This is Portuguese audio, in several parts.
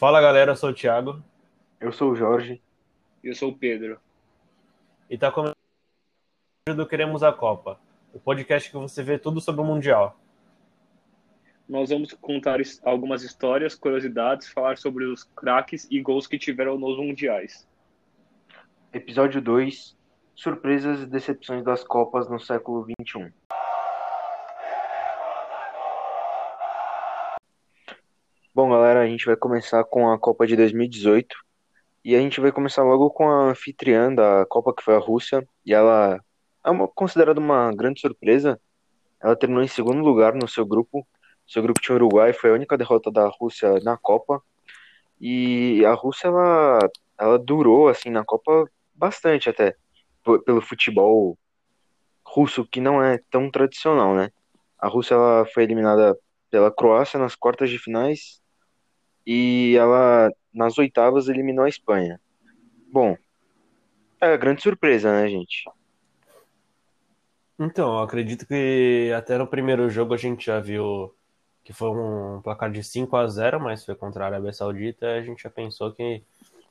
Fala galera, eu sou o Thiago. Eu sou o Jorge. E eu sou o Pedro. E tá começando do Queremos a Copa, o podcast que você vê tudo sobre o Mundial. Nós vamos contar algumas histórias, curiosidades, falar sobre os craques e gols que tiveram nos mundiais. Episódio 2: Surpresas e decepções das Copas no século XXI. Bom, galera, a gente vai começar com a Copa de 2018 e a gente vai começar logo com a anfitriã da Copa, que foi a Rússia, e ela é uma, considerada uma grande surpresa. Ela terminou em segundo lugar no seu grupo. Seu grupo tinha Uruguai, foi a única derrota da Rússia na Copa. E a Rússia, ela, ela durou, assim, na Copa bastante até, pelo futebol russo, que não é tão tradicional, né? A Rússia, ela foi eliminada pela Croácia nas quartas de finais e ela nas oitavas eliminou a Espanha. Bom, é grande surpresa, né, gente? Então, eu acredito que até no primeiro jogo a gente já viu que foi um placar de 5 a 0 mas foi contra a Arábia Saudita, a gente já pensou que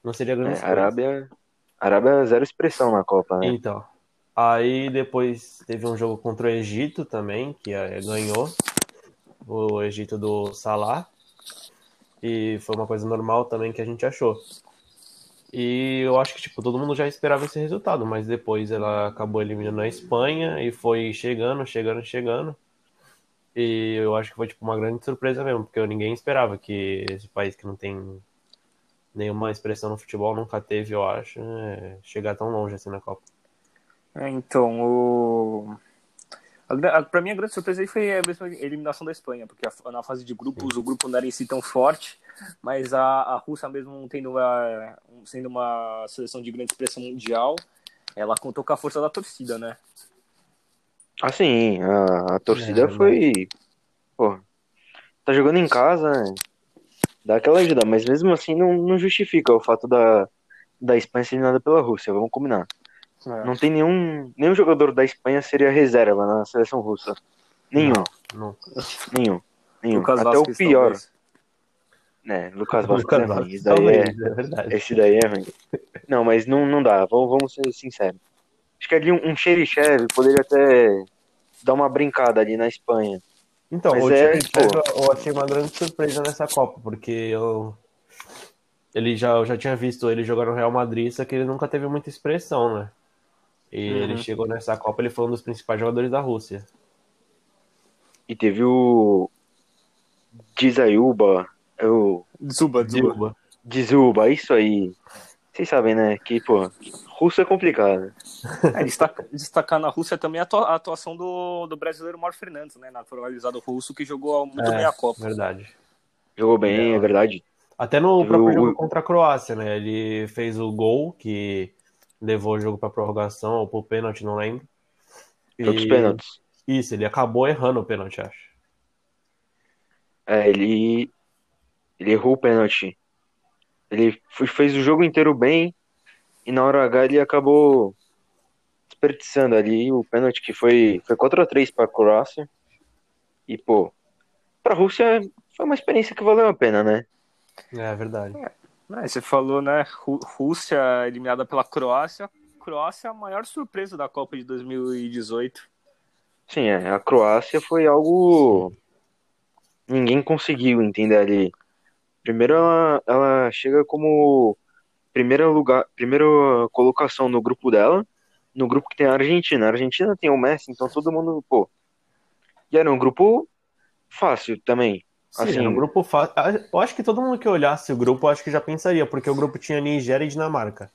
não seria grande é, Arábia, Arábia zero expressão na Copa, né? Então, aí depois teve um jogo contra o Egito também, que é, ganhou, o Egito do Salah, e foi uma coisa normal também que a gente achou. E eu acho que tipo, todo mundo já esperava esse resultado, mas depois ela acabou eliminando a Espanha e foi chegando, chegando, chegando. E eu acho que foi tipo uma grande surpresa mesmo, porque ninguém esperava que esse país que não tem nenhuma expressão no futebol nunca teve, eu acho, né, chegar tão longe assim na Copa. É, então, o para mim, a grande surpresa aí foi a mesma eliminação da Espanha, porque na fase de grupos o grupo não era em si tão forte, mas a, a Rússia, mesmo tendo uma, sendo uma seleção de grande expressão mundial, ela contou com a força da torcida, né? Assim, a, a torcida é, foi. Pô, tá jogando em casa, né? dá aquela ajuda, mas mesmo assim não, não justifica o fato da, da Espanha ser eliminada pela Rússia, vamos combinar. É. Não tem nenhum, nenhum jogador da Espanha seria reserva na seleção russa. Nenhum. Não, nenhum. Nenhum. Lucas Até Vasquez, o pior. Né, Lucas Vasquez é ruim. Esse daí, é, é esse daí é ruim. Não, mas não, não dá. Vamos, vamos ser sinceros. Acho que ali um, um Xerichev poderia até dar uma brincada ali na Espanha. Então, mas o é, eu achei uma grande surpresa nessa Copa, porque eu ele já, eu já tinha visto ele jogar no Real Madrid, só que ele nunca teve muita expressão, né? E uhum. ele chegou nessa Copa, ele foi um dos principais jogadores da Rússia. E teve o Dizayuba, é o Zuba, Zuba. Dizuba, isso aí. Vocês sabem, né? Que, pô, Rússia é complicado. É, destacar, destacar na Rússia também a atuação do, do brasileiro Mauro Fernandes, né? Naturalizado russo, que jogou muito é, bem a Copa. Verdade. Jogou bem, é, é verdade. Até no próprio jogo contra a Croácia, né? Ele fez o gol que levou o jogo para prorrogação ou pro pênalti, não lembro. Foi e... pênaltis. Isso, ele acabou errando o pênalti, acho. É, ele ele errou o pênalti. Ele fez o jogo inteiro bem e na hora H ele acabou desperdiçando ali o pênalti que foi foi 4 a 3 para a Croácia. E pô, para a Rússia foi uma experiência que valeu a pena, né? É verdade. É, você falou, né? Rússia eliminada pela Croácia. Croácia é a maior surpresa da Copa de 2018. Sim, é. A Croácia foi algo. Ninguém conseguiu entender ali. Primeiro, ela, ela chega como primeira lugar, primeira colocação no grupo dela, no grupo que tem a Argentina. A Argentina tem o Messi, então todo mundo, pô. E era um grupo fácil também. Sim, assim, era um grupo fácil. Eu acho que todo mundo que olhasse o grupo, acho que já pensaria, porque o grupo tinha Nigéria e Dinamarca.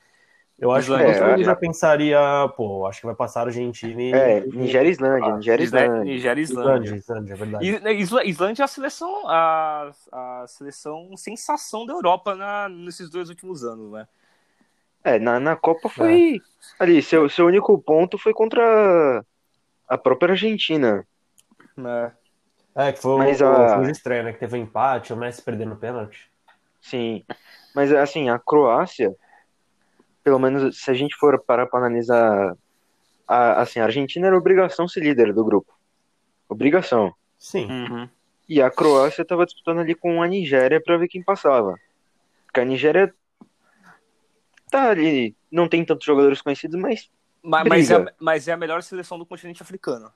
Eu acho que todo mundo é, já pensaria, pô, acho que vai passar a Argentina e. É, Nigéria e Islândia, ah, Nigéria e Islândia. Nigéria e Islândia. Islândia, é verdade. Né, Islândia é a seleção, a, a seleção sensação da Europa na, nesses dois últimos anos, né? É, na, na Copa foi. É. Ali, seu, seu único ponto foi contra a própria Argentina. É. É, que foi mas o, a... o estreia, né? Que teve um empate, o Messi perdendo o pênalti. Sim. Mas assim, a Croácia, pelo menos se a gente for parar para analisar, a, assim, a Argentina era obrigação ser líder do grupo. Obrigação. Sim. Uhum. E a Croácia estava disputando ali com a Nigéria para ver quem passava. Porque a Nigéria tá ali, não tem tantos jogadores conhecidos, mas Mas, mas, é, mas é a melhor seleção do continente africano.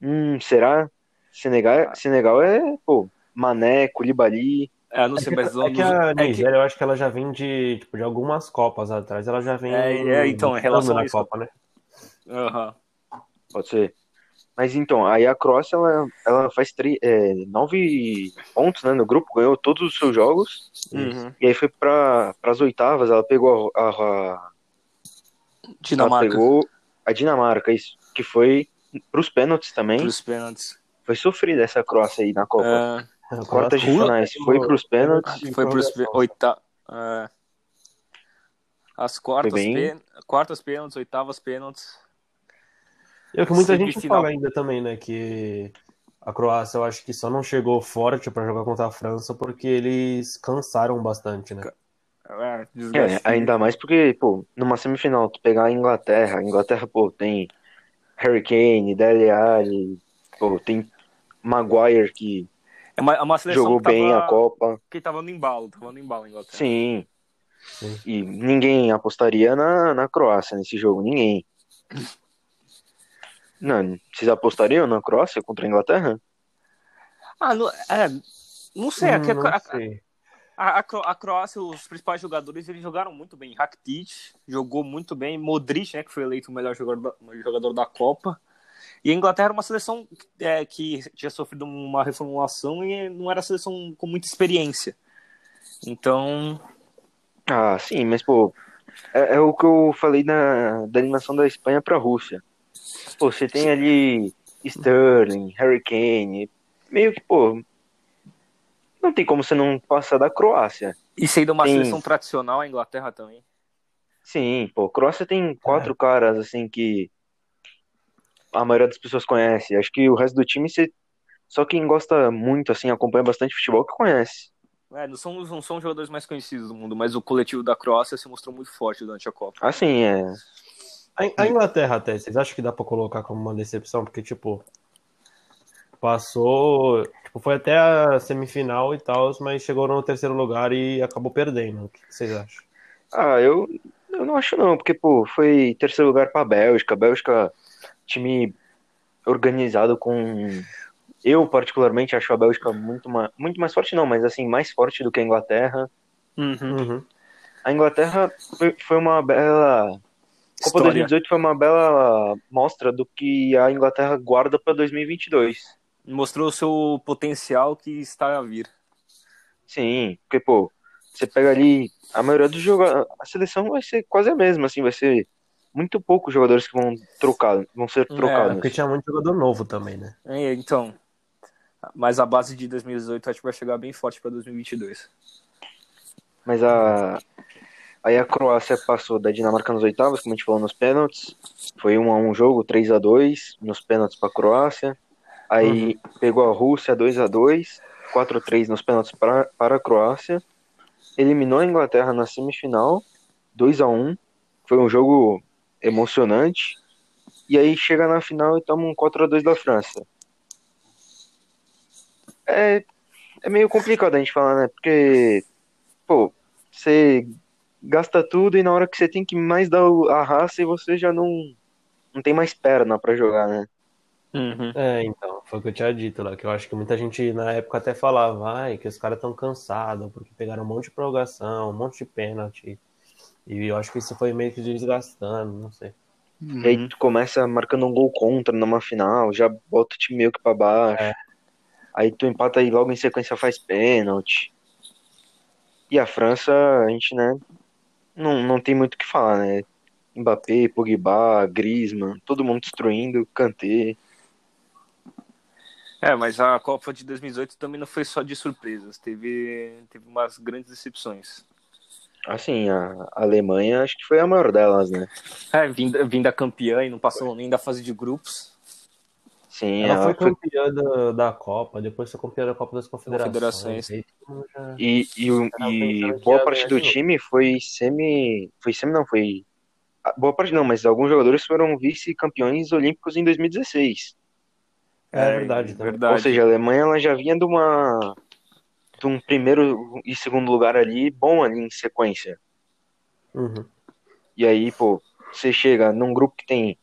hum, será? Senegal, Senegal é, pô, Mané, Koulibaly. É, não sei, mas É que a é que- Nigéria, eu acho que ela já vem de, tipo, de algumas Copas atrás. Ela já vem. É, é, então, em relação isso- Copa, né? Aham. Pode ser. Mas então, aí a Croácia, ela, ela faz tri- é, nove pontos, né, no grupo, ganhou todos os seus jogos, Uhum. e aí foi para as oitavas, ela pegou a, a- a- ela Dinamarca. pegou a Dinamarca, isso, que foi pros pênaltis também. Pros pênaltis. Foi sofrida essa Croácia aí na Copa. É, Quartas de finais, foi pros pênaltis. foi pros pê- prorrogação. oita... é. As quartas, bem- quartas pênaltis, oitavas pênaltis. E é o que muita gente fala ainda também, né? Que a Croácia, eu acho que só não chegou forte pra jogar contra a França porque eles cansaram bastante, né? É, É, ainda mais porque, pô, numa semifinal, tu pegar a Inglaterra, a Inglaterra, pô, tem Harry Kane, Dele Alli, pô, tem Maguire que É uma, é uma seleção jogou que tava, bem a Copa. que tava no embalo, tava no embalo, Inglaterra. Sim. Sim. E ninguém apostaria na, na Croácia nesse jogo, ninguém. Não, vocês apostariam na Croácia contra a Inglaterra? Ah, não, é, não sei, Hum, não a, sei. a, a, a Croácia, os principais jogadores, eles jogaram muito bem. Rakitic jogou muito bem, Modric, né, que foi eleito o melhor jogador da, jogador da Copa. E a Inglaterra era uma seleção é, que tinha sofrido uma reformulação e não era seleção com muita experiência. Então, Ah, sim, mas, pô, é, é o que eu falei na, da eliminação da Espanha pra Rússia. Pô, você tem ali Sterling, Harry Kane, meio que, pô, não tem como você não passar da Croácia. e sendo uma Sim. seleção tradicional, a Inglaterra também. Sim, pô, Croácia tem quatro caras, assim, que a maioria das pessoas conhece. Acho que o resto do time, você... só quem gosta muito, assim, acompanha bastante futebol, que conhece. É, não são, não são os jogadores mais conhecidos do mundo, mas o coletivo da Croácia se mostrou muito forte durante a Copa. Assim, é... A, a Inglaterra até, vocês acham que dá pra colocar como uma decepção? Porque, tipo, passou, tipo, foi até a semifinal e tal, mas chegou no terceiro lugar e acabou perdendo. O que vocês acham? Ah, eu, eu não acho não, porque, pô, foi terceiro lugar pra Bélgica. Bélgica, time organizado com... Eu, particularmente, acho a Bélgica muito, ma... muito mais forte, não, mas, assim, mais forte do que a Inglaterra. Uhum. A Inglaterra foi, foi uma bela... A Copa História. 2018 foi uma bela mostra do que a Inglaterra guarda pra 2022. Mostrou o seu potencial que está a vir. Sim, porque, pô, você pega ali, a maioria dos jogadores, a seleção vai ser quase a mesma, assim, vai ser muito poucos jogadores que vão trocar, vão ser É, trocados. Porque tinha muito jogador novo também, né? É, então, mas a base de 2018 acho que vai chegar bem forte para 2022. Mas a aí a Croácia passou da Dinamarca nos oitavas, como a gente falou nos pênaltis. Foi 1 a 1 jogo, 3 a 2 nos pênaltis para a Croácia. Aí pegou a Rússia 2 a 2, 4 a 3 nos pênaltis pra, para a Croácia. Eliminou a Inglaterra na semifinal, 2 a 1. Foi um jogo emocionante. E aí chega na final e toma um 4 a 2 da França. É, é meio complicado a gente falar, né? Porque, pô, você gasta tudo e na hora que você tem que mais dar a raça e você já não, não tem mais perna pra jogar, né? É, então, foi o que eu tinha dito lá, que eu acho que muita gente na época até falava, ai, que os caras estão cansados, porque pegaram um monte de prorrogação, um monte de pênalti. E eu acho que isso foi meio que desgastando, não sei. E aí tu começa marcando um gol contra numa final, já bota o time meio que pra baixo. É. Aí tu empata e logo em sequência faz pênalti. E a França, a gente, né, não, não tem muito o que falar, né? Mbappé, Pogba, Griezmann, todo mundo destruindo, Kanté. É, mas a Copa de 2018 também não foi só de surpresas, teve, teve umas grandes decepções. Assim, a Alemanha acho que foi a maior delas, né? É, vinda, vinda campeã e não passou nem da fase de grupos. Sim, Ela ela foi foi campeã da, da Copa, depois foi campeã da Copa das Confederações. E, e, e boa parte do time foi semi. Foi semi, não, foi. ah, Boa parte não, mas alguns jogadores foram vice-campeões olímpicos em 2016. É verdade também. verdade. Ou seja, a Alemanha ela já vinha de uma. Um primeiro e segundo lugar ali, bom ali em sequência. Uhum. E aí, pô, você chega num grupo que tem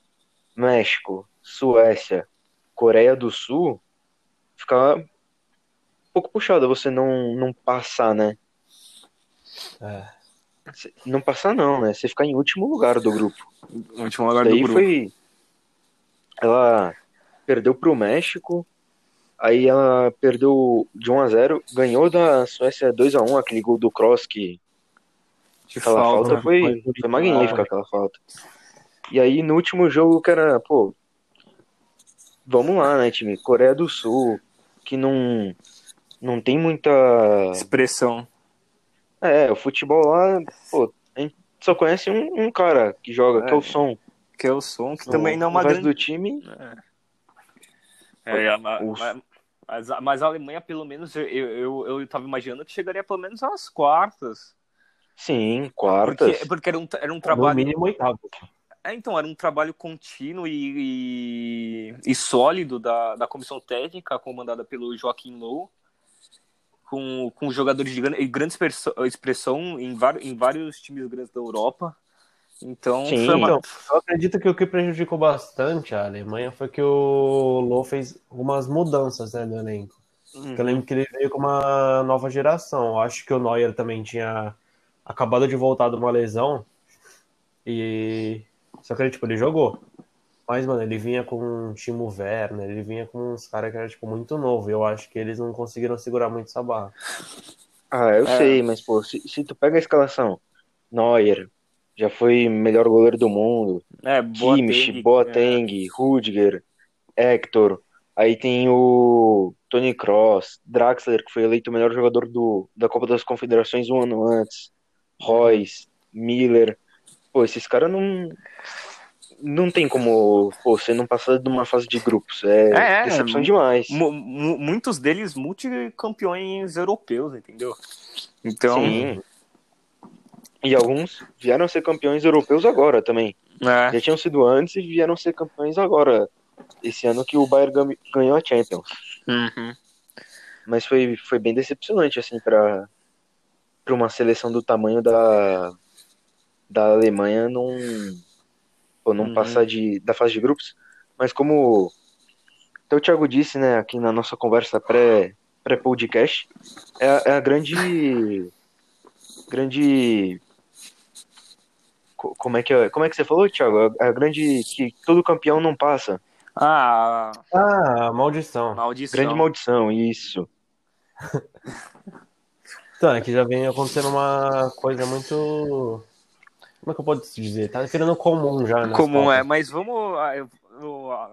México, Suécia, Coreia do Sul, fica um pouco puxado você não, não passar, né? É. Não passar não, né? Você ficar em último lugar do grupo. O último lugar Daí do grupo. foi. Ela perdeu pro México, aí ela perdeu de 1 a 0 ganhou da Suécia 2 a 1 aquele gol do Cross que De aquela falta, falta. foi, Foi foi magnífica aquela falta. E aí no último jogo que era, pô, vamos lá, né, time? Coreia do Sul, que não não tem muita Expressão. é, o futebol lá, pô, a gente só conhece um, um cara que joga, que é o Som. Que é o som, que também não é o uma grande. do time, É, ma- Os- ma- mas, mas a Alemanha, pelo menos, eu, eu, eu tava imaginando que chegaria pelo menos às quartas. sim, quartas. Porque, porque era um, era um No trabalho. mínimo oitavo. É, então, era um trabalho contínuo e, e, e sólido da, da comissão técnica, comandada pelo Joaquim Low, com, com jogadores de grande, grande expressão, em, vários, em vários times grandes da Europa. Então, Sim, foi uma, Então, eu acredito que o que prejudicou bastante a Alemanha foi que o Low fez algumas mudanças né, no elenco. Uhum. Eu lembro que ele veio com uma nova geração. Eu acho que o Neuer também tinha acabado de voltar de uma lesão. E. Só que ele, tipo, ele jogou. Mas, mano, ele vinha com o Timo Werner, ele vinha com uns caras que era, tipo, muito novo. E eu acho que eles não conseguiram segurar muito essa barra. Ah, eu É. sei, mas pô, se, se tu pega a escalação, Neuer, já foi melhor goleiro do mundo, é, Kimmich, Boateng, Boateng, Rudiger, Hector, aí tem o Tony Kroos, Draxler, que foi eleito o melhor jogador do, da Copa das Confederações um ano antes, Royce, Miller, pô, esses caras não não tem como, pô, você não passar de uma fase de grupos, é, É, é, decepção demais. Mu- mu- muitos deles multicampeões europeus, entendeu? Então, Sim. E alguns vieram a ser campeões europeus agora também. é, Já tinham sido antes e vieram ser campeões agora. Esse ano que o Bayern ganhou a Champions. uhum. Mas foi, foi bem decepcionante, assim, para uma seleção do tamanho da, da Alemanha não, pô, não Uhum. passar de, da fase de grupos. Mas como até o Thiago disse, né, aqui na nossa conversa pré, pré-podcast, é, a- é a grande. Grande. Co- Como é, que é, como é que você falou, Thiago? A grande. que todo campeão não passa. Ah, Ah, maldição. maldição. Grande maldição, isso. Então, é que já vem acontecendo uma coisa muito. Como é que eu posso dizer? Tá virando comum já, né? Comum é, mas vamos. ah, ah,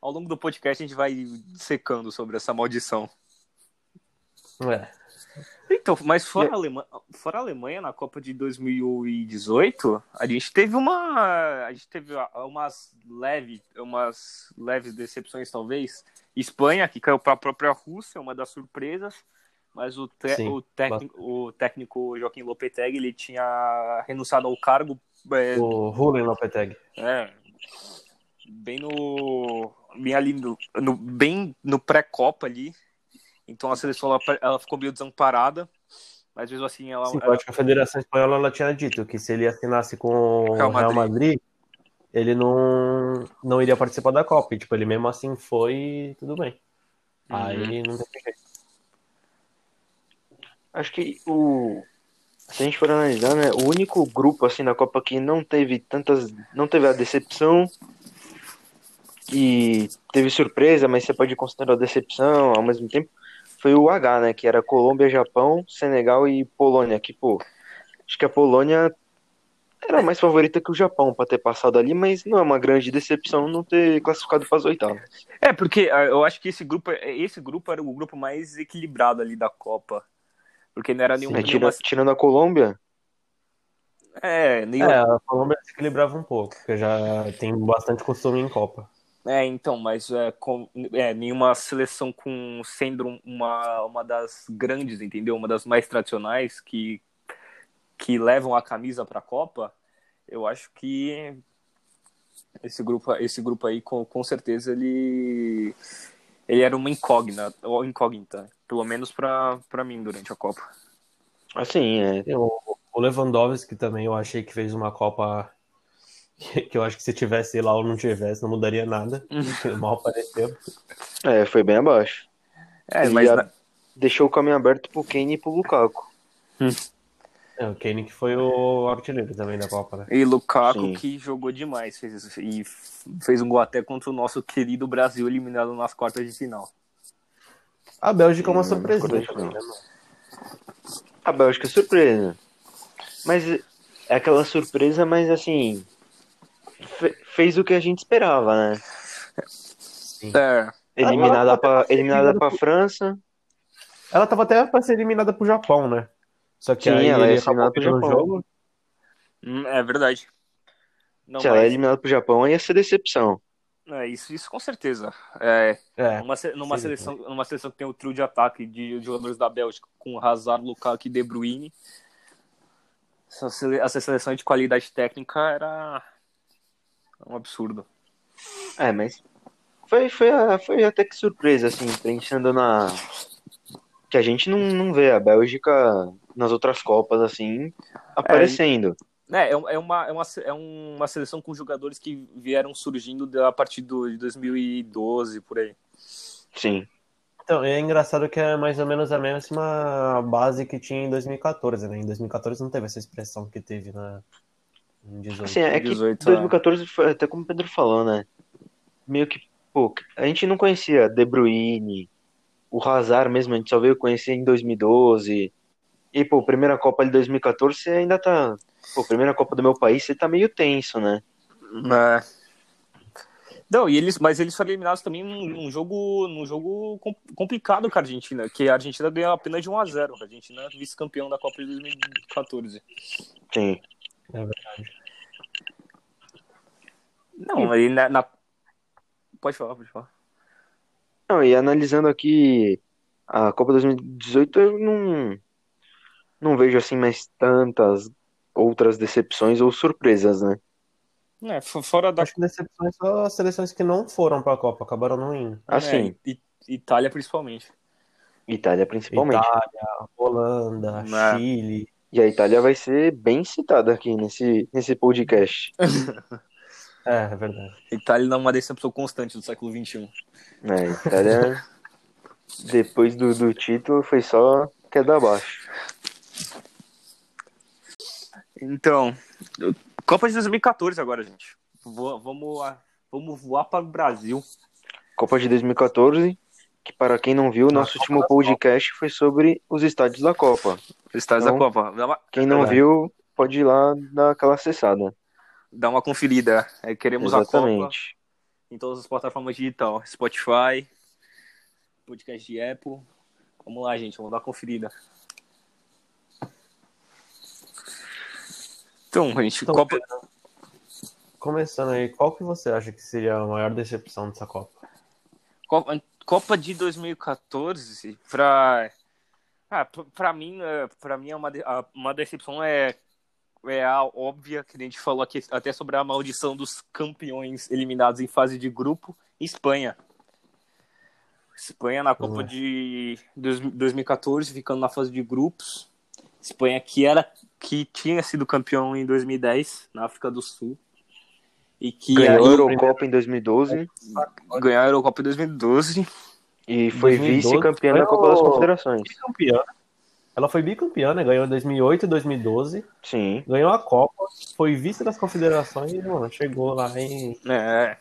ao longo do podcast a gente vai secando sobre essa maldição. É. Então, mas fora, a Alemanha, fora a Alemanha na Copa de 2018, a gente teve uma. A gente teve umas leves, umas leves decepções, talvez. Espanha, que caiu para a própria Rússia, uma das surpresas. Mas o, te- Sim, o, técnico, o técnico Joaquim Lopetegui ele tinha renunciado ao cargo é, O Rulen Lopetegui. É. Bem no. Bem ali no, no- bem no pré-copa ali. Então a seleção ela, ela ficou meio desamparada. Mas mesmo assim ela. Sim, eu ela- acho que a Federação Espanhola ela tinha dito que se ele assinasse com o Real Real Madrid. Madrid, ele não, não iria participar da Copa. E, tipo, ele mesmo assim foi e tudo bem. Uhum. Aí não tem jeito. Acho que o. Se a gente for analisar, né? O único grupo assim da Copa que não teve tantas. Não teve a decepção. E teve surpresa, mas você pode considerar decepção ao mesmo tempo. Foi o H, né? Que era Colômbia, Japão, Senegal e Polônia. Que, pô, acho que a Polônia era mais favorita que o Japão pra ter passado ali, mas não é uma grande decepção não ter classificado para as oitavas. É, porque ah, eu acho que esse grupo, esse grupo era o grupo mais equilibrado ali da Copa. Porque não era nenhum. Sim, Né, nenhuma, tira- tirando a Colômbia, é, nenhuma, É, a Colômbia se equilibrava um pouco, porque já tem bastante costume em Copa. É, então, mas é, com, é, nenhuma seleção com sendo uma, uma das grandes, entendeu? Uma das mais tradicionais que, que levam a camisa para a Copa, eu acho que esse grupo, esse grupo aí, com, com certeza, ele, ele era uma incógnita, ou incógnita. Pelo menos pra, pra mim durante a Copa. Assim, é. O Lewandowski também, eu achei que fez uma Copa que eu acho que se tivesse lá ou não tivesse, não mudaria nada. Mal apareceu. É, foi bem abaixo. É, E mas a- Deixou o caminho aberto pro Kane e pro Lukaku. É, o Kane que foi o artilheiro também da Copa, né? E Lukaku Sim. que jogou demais fez, e fez um gol até contra o nosso querido Brasil eliminado nas quartas de final. A Bélgica é uma Hum, não. né? A Bélgica é surpresa. Mas é aquela surpresa, mas assim. Fe- fez o que a gente esperava, né? É, Eliminada pra, eliminada pra França. Ela tava até pra ser eliminada pro Japão, né? Só que Sim, aí ela ele ia eliminada pro Japão. jogo. hum, é verdade. Não, Se ela é eliminada pro Japão, ia ser decepção. é, isso, isso com certeza. É, É, numa, numa sim, seleção, numa seleção que tem o trio de ataque de jogadores da Bélgica com Hazard, Lukaku e De Bruyne, essa, sele- essa seleção de qualidade técnica era um absurdo. É, mas foi, foi, foi até que surpresa, assim, pensando na. Que a gente não, não vê a Bélgica nas outras Copas, assim, aparecendo. É, é, um- é uma, é, uma, é uma seleção com jogadores que vieram surgindo da- a partir do, de 2012, por aí. Sim. então, é engraçado que é mais ou menos a mesma base que tinha em 2014, né? Em 2014 não teve essa expressão que teve na em 18. Assim, é que 18, 2014 foi até como o Pedro falou, né? Meio que, pô, a gente não conhecia De Bruyne, o Hazard mesmo, a gente só veio conhecer em 2012. E, pô, primeira Copa de 2014, você ainda tá. Pô, primeira Copa do meu país, você tá meio tenso, né? É. Não, e eles, mas eles foram eliminados também num, num jogo, num jogo com- complicado com a Argentina, que a Argentina ganhou apenas de 1 a 0 A Argentina é vice-campeão da Copa de 2014. Sim. É verdade. Não, aí na, na- Pode falar, pode falar. Não, e analisando aqui a Copa 2018, eu não, não vejo assim mais tantas outras decepções ou surpresas, né? É, fo- fora da. Acho que decepções só as seleções que não foram pra Copa, acabaram não indo. Assim, É, Itália principalmente. Itália principalmente. Itália, Holanda, É. Chile. E a Itália vai ser bem citada aqui nesse, nesse podcast. É, é verdade. Itália não é uma decepção constante do século XXI. A Itália, depois do, do título, foi só queda abaixo. Então, Copa de 2014 agora, gente. Vo- Vamos, vamos voar para o Brasil. Copa de 2014, que para quem não viu, nosso Copa último podcast foi sobre os estádios da Copa. Estádios Então, da Copa. Quem não verdade. viu, pode ir lá dar aquela acessada. dá uma conferida. É, queremos a Copa Exatamente. em todas as plataformas digital. Spotify, podcast de Apple. Vamos lá, gente. Vamos dar uma conferida. Então, gente, Então, Copa... Começando aí, qual que você acha que seria a maior decepção dessa Copa? Copa, Copa de 2014, pra, ah, pra- pra mim, é, pra mim é uma, uma decepção é, é a óbvia, que a gente falou aqui até sobre a maldição dos campeões eliminados em fase de grupo, Espanha. Espanha na Copa Ué. de dois- 2014, ficando na fase de grupos. Espanha que era que tinha sido campeão em 2010 na África do Sul. E que Ganhou a Eurocopa em 2012 ganhou a Eurocopa em 2012. e foi 2012 vice-campeã da Copa das Confederações. Bicampeã. Ela foi bicampeã, né? Ganhou em 2008 e 2012. Sim. Ganhou a Copa, foi vice das confederações e, mano, chegou lá e. É.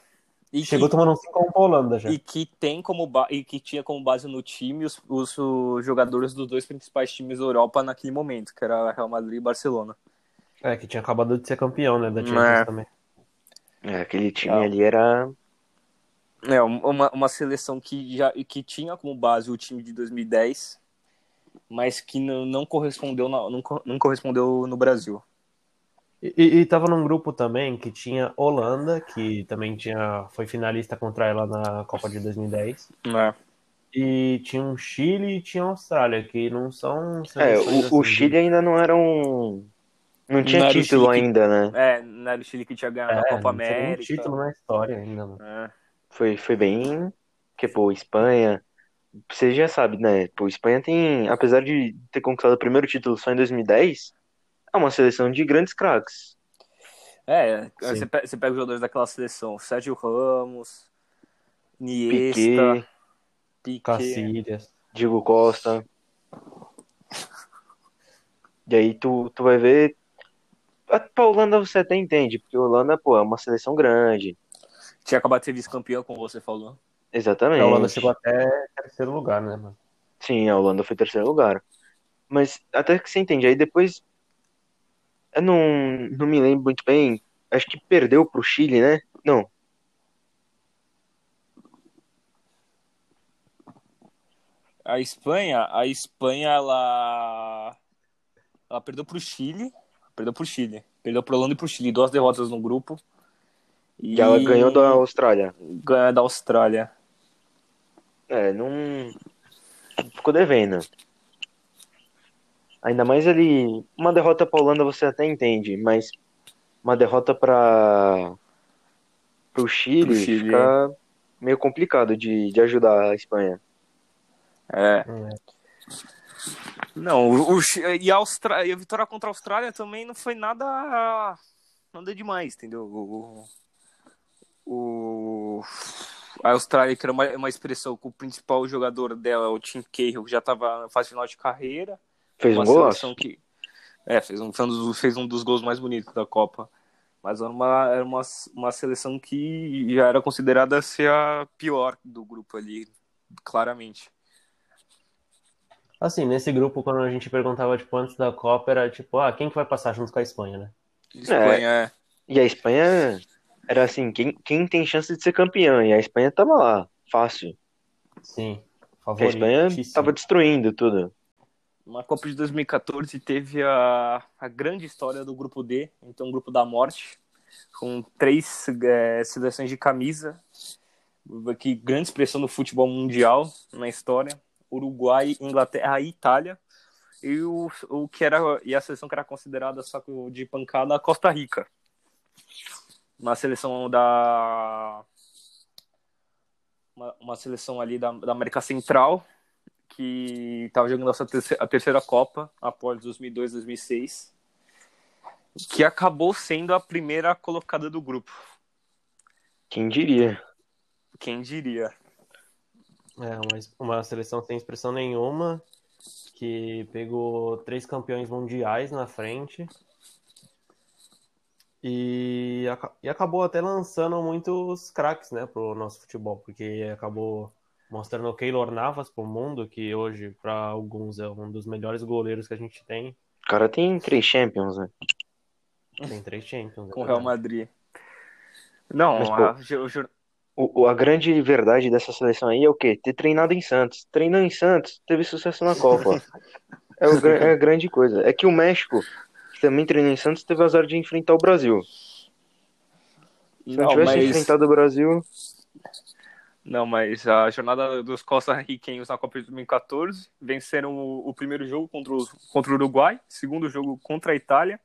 E Chegou que, tomando um 5 pra Holanda já. e que tem como ba- e que tinha como base no time os, os, os jogadores dos dois principais times da Europa naquele momento, que era Real Madrid e Barcelona. É, que tinha acabado de ser campeão, né? Da Champions É. também. É, aquele time Não. ali era. É, uma, uma seleção que já que tinha como base o time de 2010, mas que não, não correspondeu na- não, não correspondeu no Brasil. E, e, e tava num grupo também que tinha Holanda, que também tinha, foi finalista contra ela na Copa de 2010. É. E tinha um Chile e tinha a Austrália, que não são É, o, o assim, Chile ainda não era um. Não tinha título Chile que- ainda, né? É, não era o Chile que tinha ganhado é, a Copa não tinha América. título na história ainda, mano. É. Foi, foi bem. Que, pô, Espanha. você já sabe, né? Pô, Espanha tem, apesar de ter conquistado o primeiro título só em 2010, é uma seleção de grandes craques. É, Sim. você pega, você pega os jogadores daquela seleção, Sérgio Ramos, Iniesta, Piquet, Piquet. Cacilhas. Diego Costa. E aí tu, tu vai ver. A pra Holanda você até entende, porque a Holanda, pô, é uma seleção grande. Tinha acabado de ser vice-campeão, como você falou. Exatamente. A Holanda chegou até terceiro lugar, né, mano? Sim, a Holanda foi terceiro lugar. Mas até que você entende. Aí depois. Eu não, não me lembro muito bem. Acho que perdeu pro Chile, né? Não. A Espanha, a Espanha, ela, ela perdeu pro Chile, perdeu pro Chile, perdeu pro Holanda e pro Chile, duas derrotas no grupo. E ela ganhou da Austrália. ganhou da Austrália. É, não. Ficou devendo. Ainda mais ali. Uma derrota pra Holanda você até entende, mas uma derrota pra. pro Chile, Pro Chile. fica meio complicado de, de ajudar a Espanha. É. É. Não, o, e, a Austra... e a vitória contra a Austrália também não foi nada nada demais, entendeu? O, o- a Austrália, que era uma, uma expressão com o principal jogador dela, o Tim Cahill, já estava na fase final de carreira. Fez uma um seleção que é, fez um, fez um dos gols mais bonitos da Copa. Mas era uma, era uma, uma seleção que já era considerada ser a pior do grupo ali, claramente. Assim, nesse grupo, quando a gente perguntava, tipo, antes da Copa, era tipo, ah, quem que vai passar junto com a Espanha, né? Espanha é. E a Espanha era assim, quem, quem tem chance de ser campeã? E a Espanha tava lá, fácil. Sim, a Espanha tava destruindo tudo. Na Copa de 2014 teve a, a grande história do grupo D, então o grupo da morte, com três é, seleções de camisa, que grande expressão do futebol mundial na história, Uruguai, Inglaterra e Itália, e o, o que era e a seleção que era considerada saco de pancada, a Costa Rica. Uma seleção da uma, uma seleção ali da, da América Central, que estava jogando essa terceira, a terceira Copa após 2002, 2006, que acabou sendo a primeira colocada do grupo. Quem diria? Quem diria? É, uma, uma seleção sem expressão nenhuma, que pegou três campeões mundiais na frente e, e acabou até lançando muitos craques, né, pro nosso futebol, porque acabou mostrando o Keylor Navas pro mundo, que hoje, para alguns, é um dos melhores goleiros que a gente tem. O cara tem três Champions, né? Tem três Champions. é Com o Real verdade. Madrid. Não, Mas, pô, a, o O, a grande verdade dessa seleção aí é o quê? Ter treinado em Santos. Treinou em Santos, teve sucesso na Copa. É, o é a grande coisa. É que o México, que também treinou em Santos, teve azar de enfrentar o Brasil. Se não, não, tivesse mas, enfrentado o Brasil, não, mas a jornada dos costarriquenhos na Copa de 2014 venceram o, o primeiro jogo contra o, contra o Uruguai, segundo jogo contra a Itália,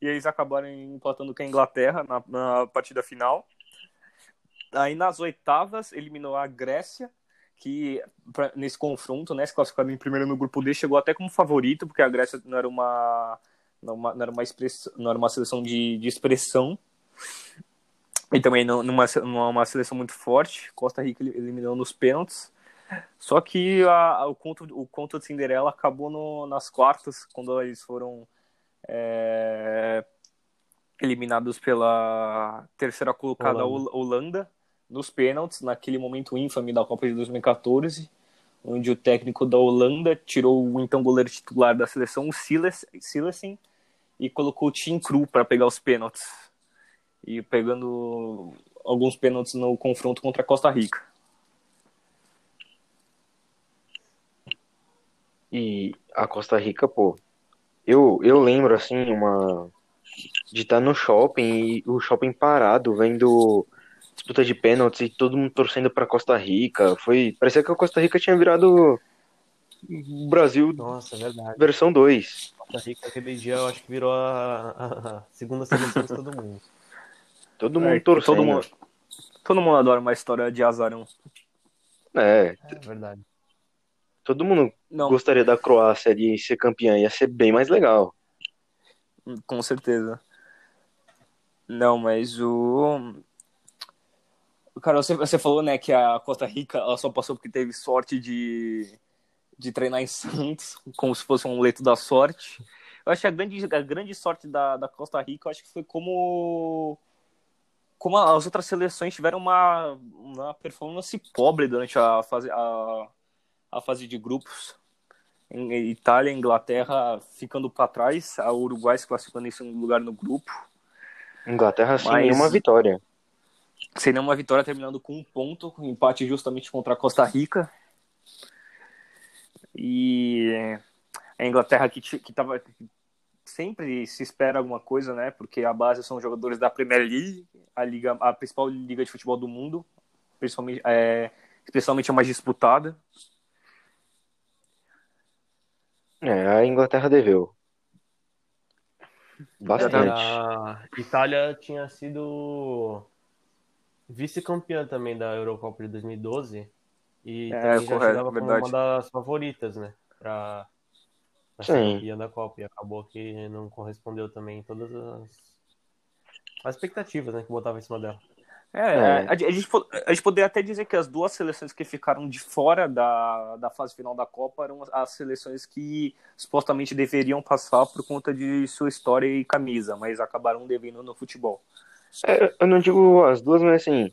e eles acabaram empatando com a Inglaterra na, na partida final. Aí nas oitavas eliminou a Grécia, que pra- nesse confronto, né, se classificado em primeiro no grupo D, chegou até como favorito, porque a Grécia não era uma não, uma- não era uma expressão, não era uma seleção de, de expressão. E também não numa, numa uma seleção muito forte. Costa Rica eliminou nos pênaltis. Só que a- a- o, conto, o conto de Cinderela acabou no- nas quartas, quando eles foram é, eliminados pela terceira colocada Holanda. Hol- Holanda, nos pênaltis, naquele momento ínfame da Copa de 2014, onde o técnico da Holanda tirou o então goleiro titular da seleção, o Silas- Silesen, e colocou o Tim Cru para pegar os pênaltis. E pegando alguns pênaltis no confronto contra a Costa Rica. e a Costa Rica, pô. Eu, eu lembro, assim, uma. De estar no shopping e o shopping parado, vendo disputa de pênaltis e todo mundo torcendo pra Costa Rica. Foi. Parecia que a Costa Rica tinha virado. o Brasil Nossa, é verdade. versão 2. Costa Rica, aquele dia, eu acho que virou a, a- a segunda seleção de todo mundo. Todo mundo É, torcendo. todo mundo, todo mundo adora uma história de azarão. É, É verdade. Todo mundo Não, gostaria da Croácia de ser campeã, ia ser bem mais legal. com certeza. Não, mas o. Cara, você, você falou, né, que a Costa Rica ela só passou porque teve sorte de, de treinar em Santos, como se fosse um leito da sorte. Eu acho que a grande, a grande sorte da, da Costa Rica, eu acho que foi como como as outras seleções tiveram uma, uma performance pobre durante a fase, a, a fase de grupos. Em Itália e Inglaterra ficando para trás, a Uruguai se classificando em segundo lugar no grupo. Inglaterra sem Mas- nenhuma vitória. Seria uma vitória terminando com um ponto, um empate justamente contra a Costa Rica. E a Inglaterra que, que tava. Sempre se espera alguma coisa, né? Porque a base são jogadores da Premier League, a, liga, a principal liga de futebol do mundo, principalmente, é, especialmente a mais disputada. É, a Inglaterra deveu. Bastante. A Itália tinha sido vice-campeã também da Eurocopa de 2012 e É, também já correto, chegava como verdade. uma das favoritas, né, pra, pra ser campeã da Copa e acabou que não correspondeu também em todas as, as expectativas, né, que botava em cima dela. É, É. A, a gente, a gente poderia até dizer que as duas seleções que ficaram de fora da, da fase final da Copa eram as seleções que supostamente deveriam passar por conta de sua história e camisa, mas acabaram devendo no futebol. É, eu não digo as duas, mas assim,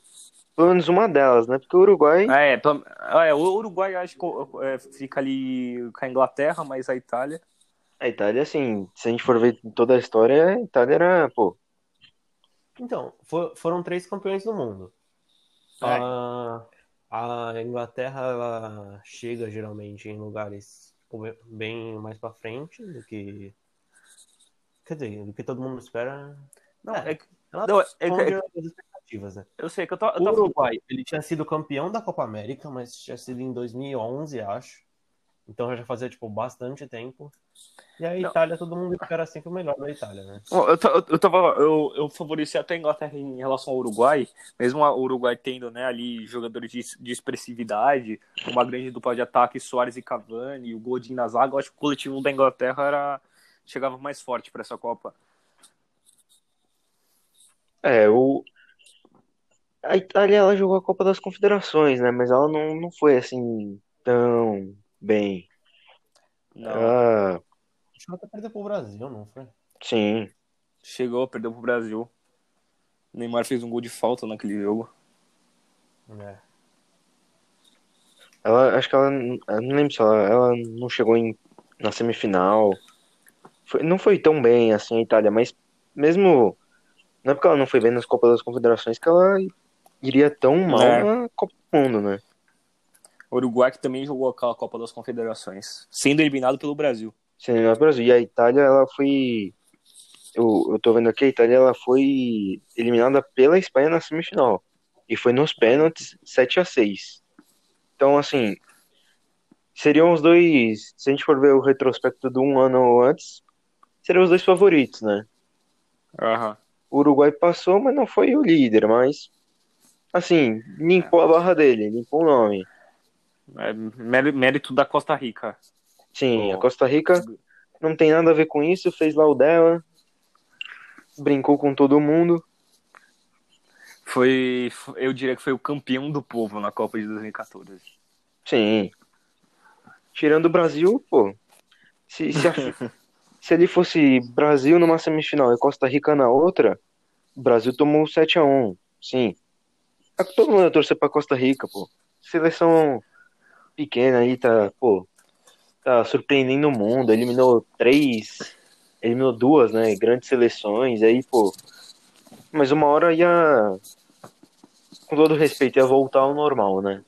pelo menos uma delas, né? Porque o Uruguai. É, pelo- é, o Uruguai acho que é, fica ali com a Inglaterra, mas a Itália. A Itália, assim, se a gente for ver toda a história, a Itália era, pô, Então, fo- foram três campeões do mundo. É. A, a Inglaterra ela chega geralmente em lugares bem mais pra frente do que quer dizer, do que todo mundo espera. Não, É. é, que- Ela não, é, que- responde às expectativas, né? eu sei que eu tô, eu O tô Uruguai, ele tinha sido campeão da Copa América, mas tinha sido em 2011, acho. Então já fazia, tipo, bastante tempo. E a Não. Itália, todo mundo espera sempre o melhor da Itália, né? Eu, ta- eu, tava, eu, eu favoreci até a Inglaterra em relação ao Uruguai, mesmo o Uruguai tendo né, ali jogadores de, de expressividade, uma grande dupla de ataque, Soares e Cavani, o Godin na zaga, eu acho que o coletivo da Inglaterra era, chegava mais forte para essa Copa. É, o... A Itália, ela jogou a Copa das Confederações, né? Mas ela não, não foi, assim, tão bem. Não, Ela, Acho que até perdeu pro Brasil, não foi? sim, chegou, perdeu pro Brasil. O Neymar fez um gol de falta naquele jogo. É. ela, acho que ela, eu não lembro se ela, ela não chegou em, na semifinal. Foi- não foi tão bem, assim, a Itália, mas mesmo, não é porque ela não foi bem nas Copas das Confederações que ela iria tão mal É. na Copa do Mundo, né? O Uruguai que também jogou aquela Copa das Confederações, sendo eliminado pelo Brasil. Sendo no Brasil. E a Itália, ela foi. Eu, eu tô vendo aqui, a Itália ela foi eliminada pela Espanha na semifinal. E foi nos pênaltis 7 a 6 Então, assim. Seriam os dois. Se a gente for ver o retrospecto de um ano antes, seriam os dois favoritos, né? Aham. O Uruguai passou, mas não foi o líder, mas. Assim, limpou a barra dele, limpou o nome. É mérito da Costa Rica. Sim, Oh. a Costa Rica não tem nada a ver com isso, fez lá o dela, brincou com todo mundo. Foi, eu diria que foi o campeão do povo na Copa de 2014. Sim. Tirando o Brasil, pô. Se, se, a- se ele fosse Brasil numa semifinal e Costa Rica na outra, o Brasil tomou 7 a 1 Sim. É todo mundo ia torcer pra Costa Rica, pô. Seleção pequena aí, tá, pô. Tá surpreendendo o mundo. Eliminou três. Eliminou duas, né? Grandes seleções. Aí, pô. Mas uma hora ia. Com todo respeito, ia voltar ao normal, né?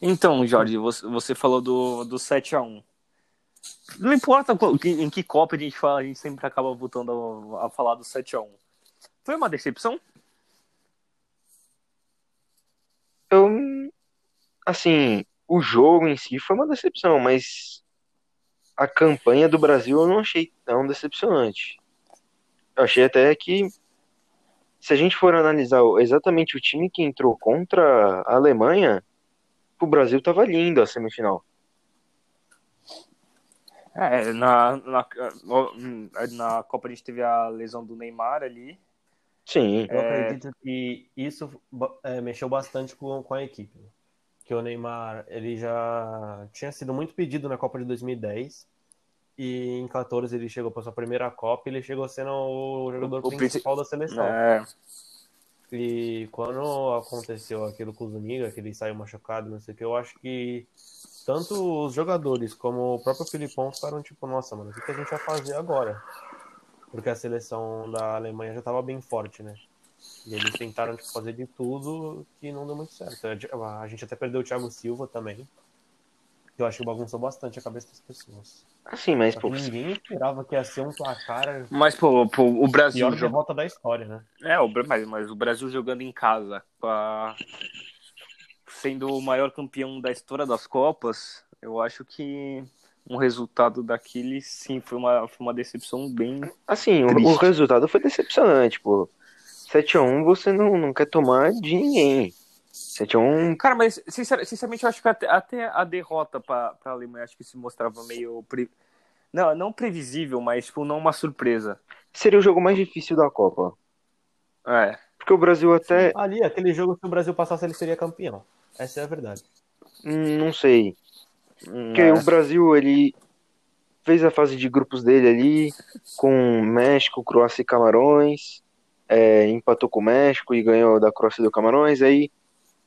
Então, Jorge, você, falou do, do 7x1. Não importa em que Copa a gente fala, a gente sempre acaba voltando a, falar do 7x1. Foi uma decepção? Eu, assim, o jogo em si foi uma decepção, mas a campanha do Brasil eu não achei tão decepcionante. Eu achei até que, se a gente for analisar exatamente o time que entrou contra a Alemanha, o Brasil tava lindo a semifinal. É, na, na, na Copa a gente teve a lesão do Neymar ali. Sim. Eu acredito que isso é, mexeu bastante com, com a equipe. Que o Neymar ele já tinha sido muito pedido na Copa de 2010 e em 14 ele chegou para sua primeira Copa e ele chegou sendo o jogador o, principal da seleção. É. E quando aconteceu aquilo com o Zuniga, que ele saiu machucado, não sei o que, eu acho que tanto os jogadores como o próprio Filipão ficaram tipo, nossa, mano, o que, a gente vai fazer agora? Porque a seleção da Alemanha já estava bem forte, né? E eles tentaram tipo, fazer de tudo que não deu muito certo. A gente até perdeu o Thiago Silva também. Que eu acho que bagunçou bastante a cabeça das pessoas. Assim, mas pô, ninguém esperava que ia ser um placar. Mas, pô, pô o Brasil. Pior derrota da história, né? É, o, mas, mas o Brasil jogando em casa, pra... sendo o maior campeão da história das Copas, eu acho que um resultado daquele, sim, foi uma, foi uma decepção bem. Assim, o, o, resultado foi decepcionante, pô. 7x1 você não, não quer tomar de ninguém. 7x1. Cara, mas sinceramente eu acho que até, até a derrota pra, pra Alemanha acho que se mostrava meio. Pre... Não, não previsível, mas tipo, não uma surpresa. Seria o jogo mais difícil da Copa. É. Porque o Brasil até. Ali, aquele jogo, se o Brasil passasse, ele seria campeão. Essa é a verdade. Não sei. Porque é. o Brasil, ele fez a fase de grupos dele ali, com México, Croácia e Camarões, é, empatou com o México e ganhou da Croácia e do Camarões, aí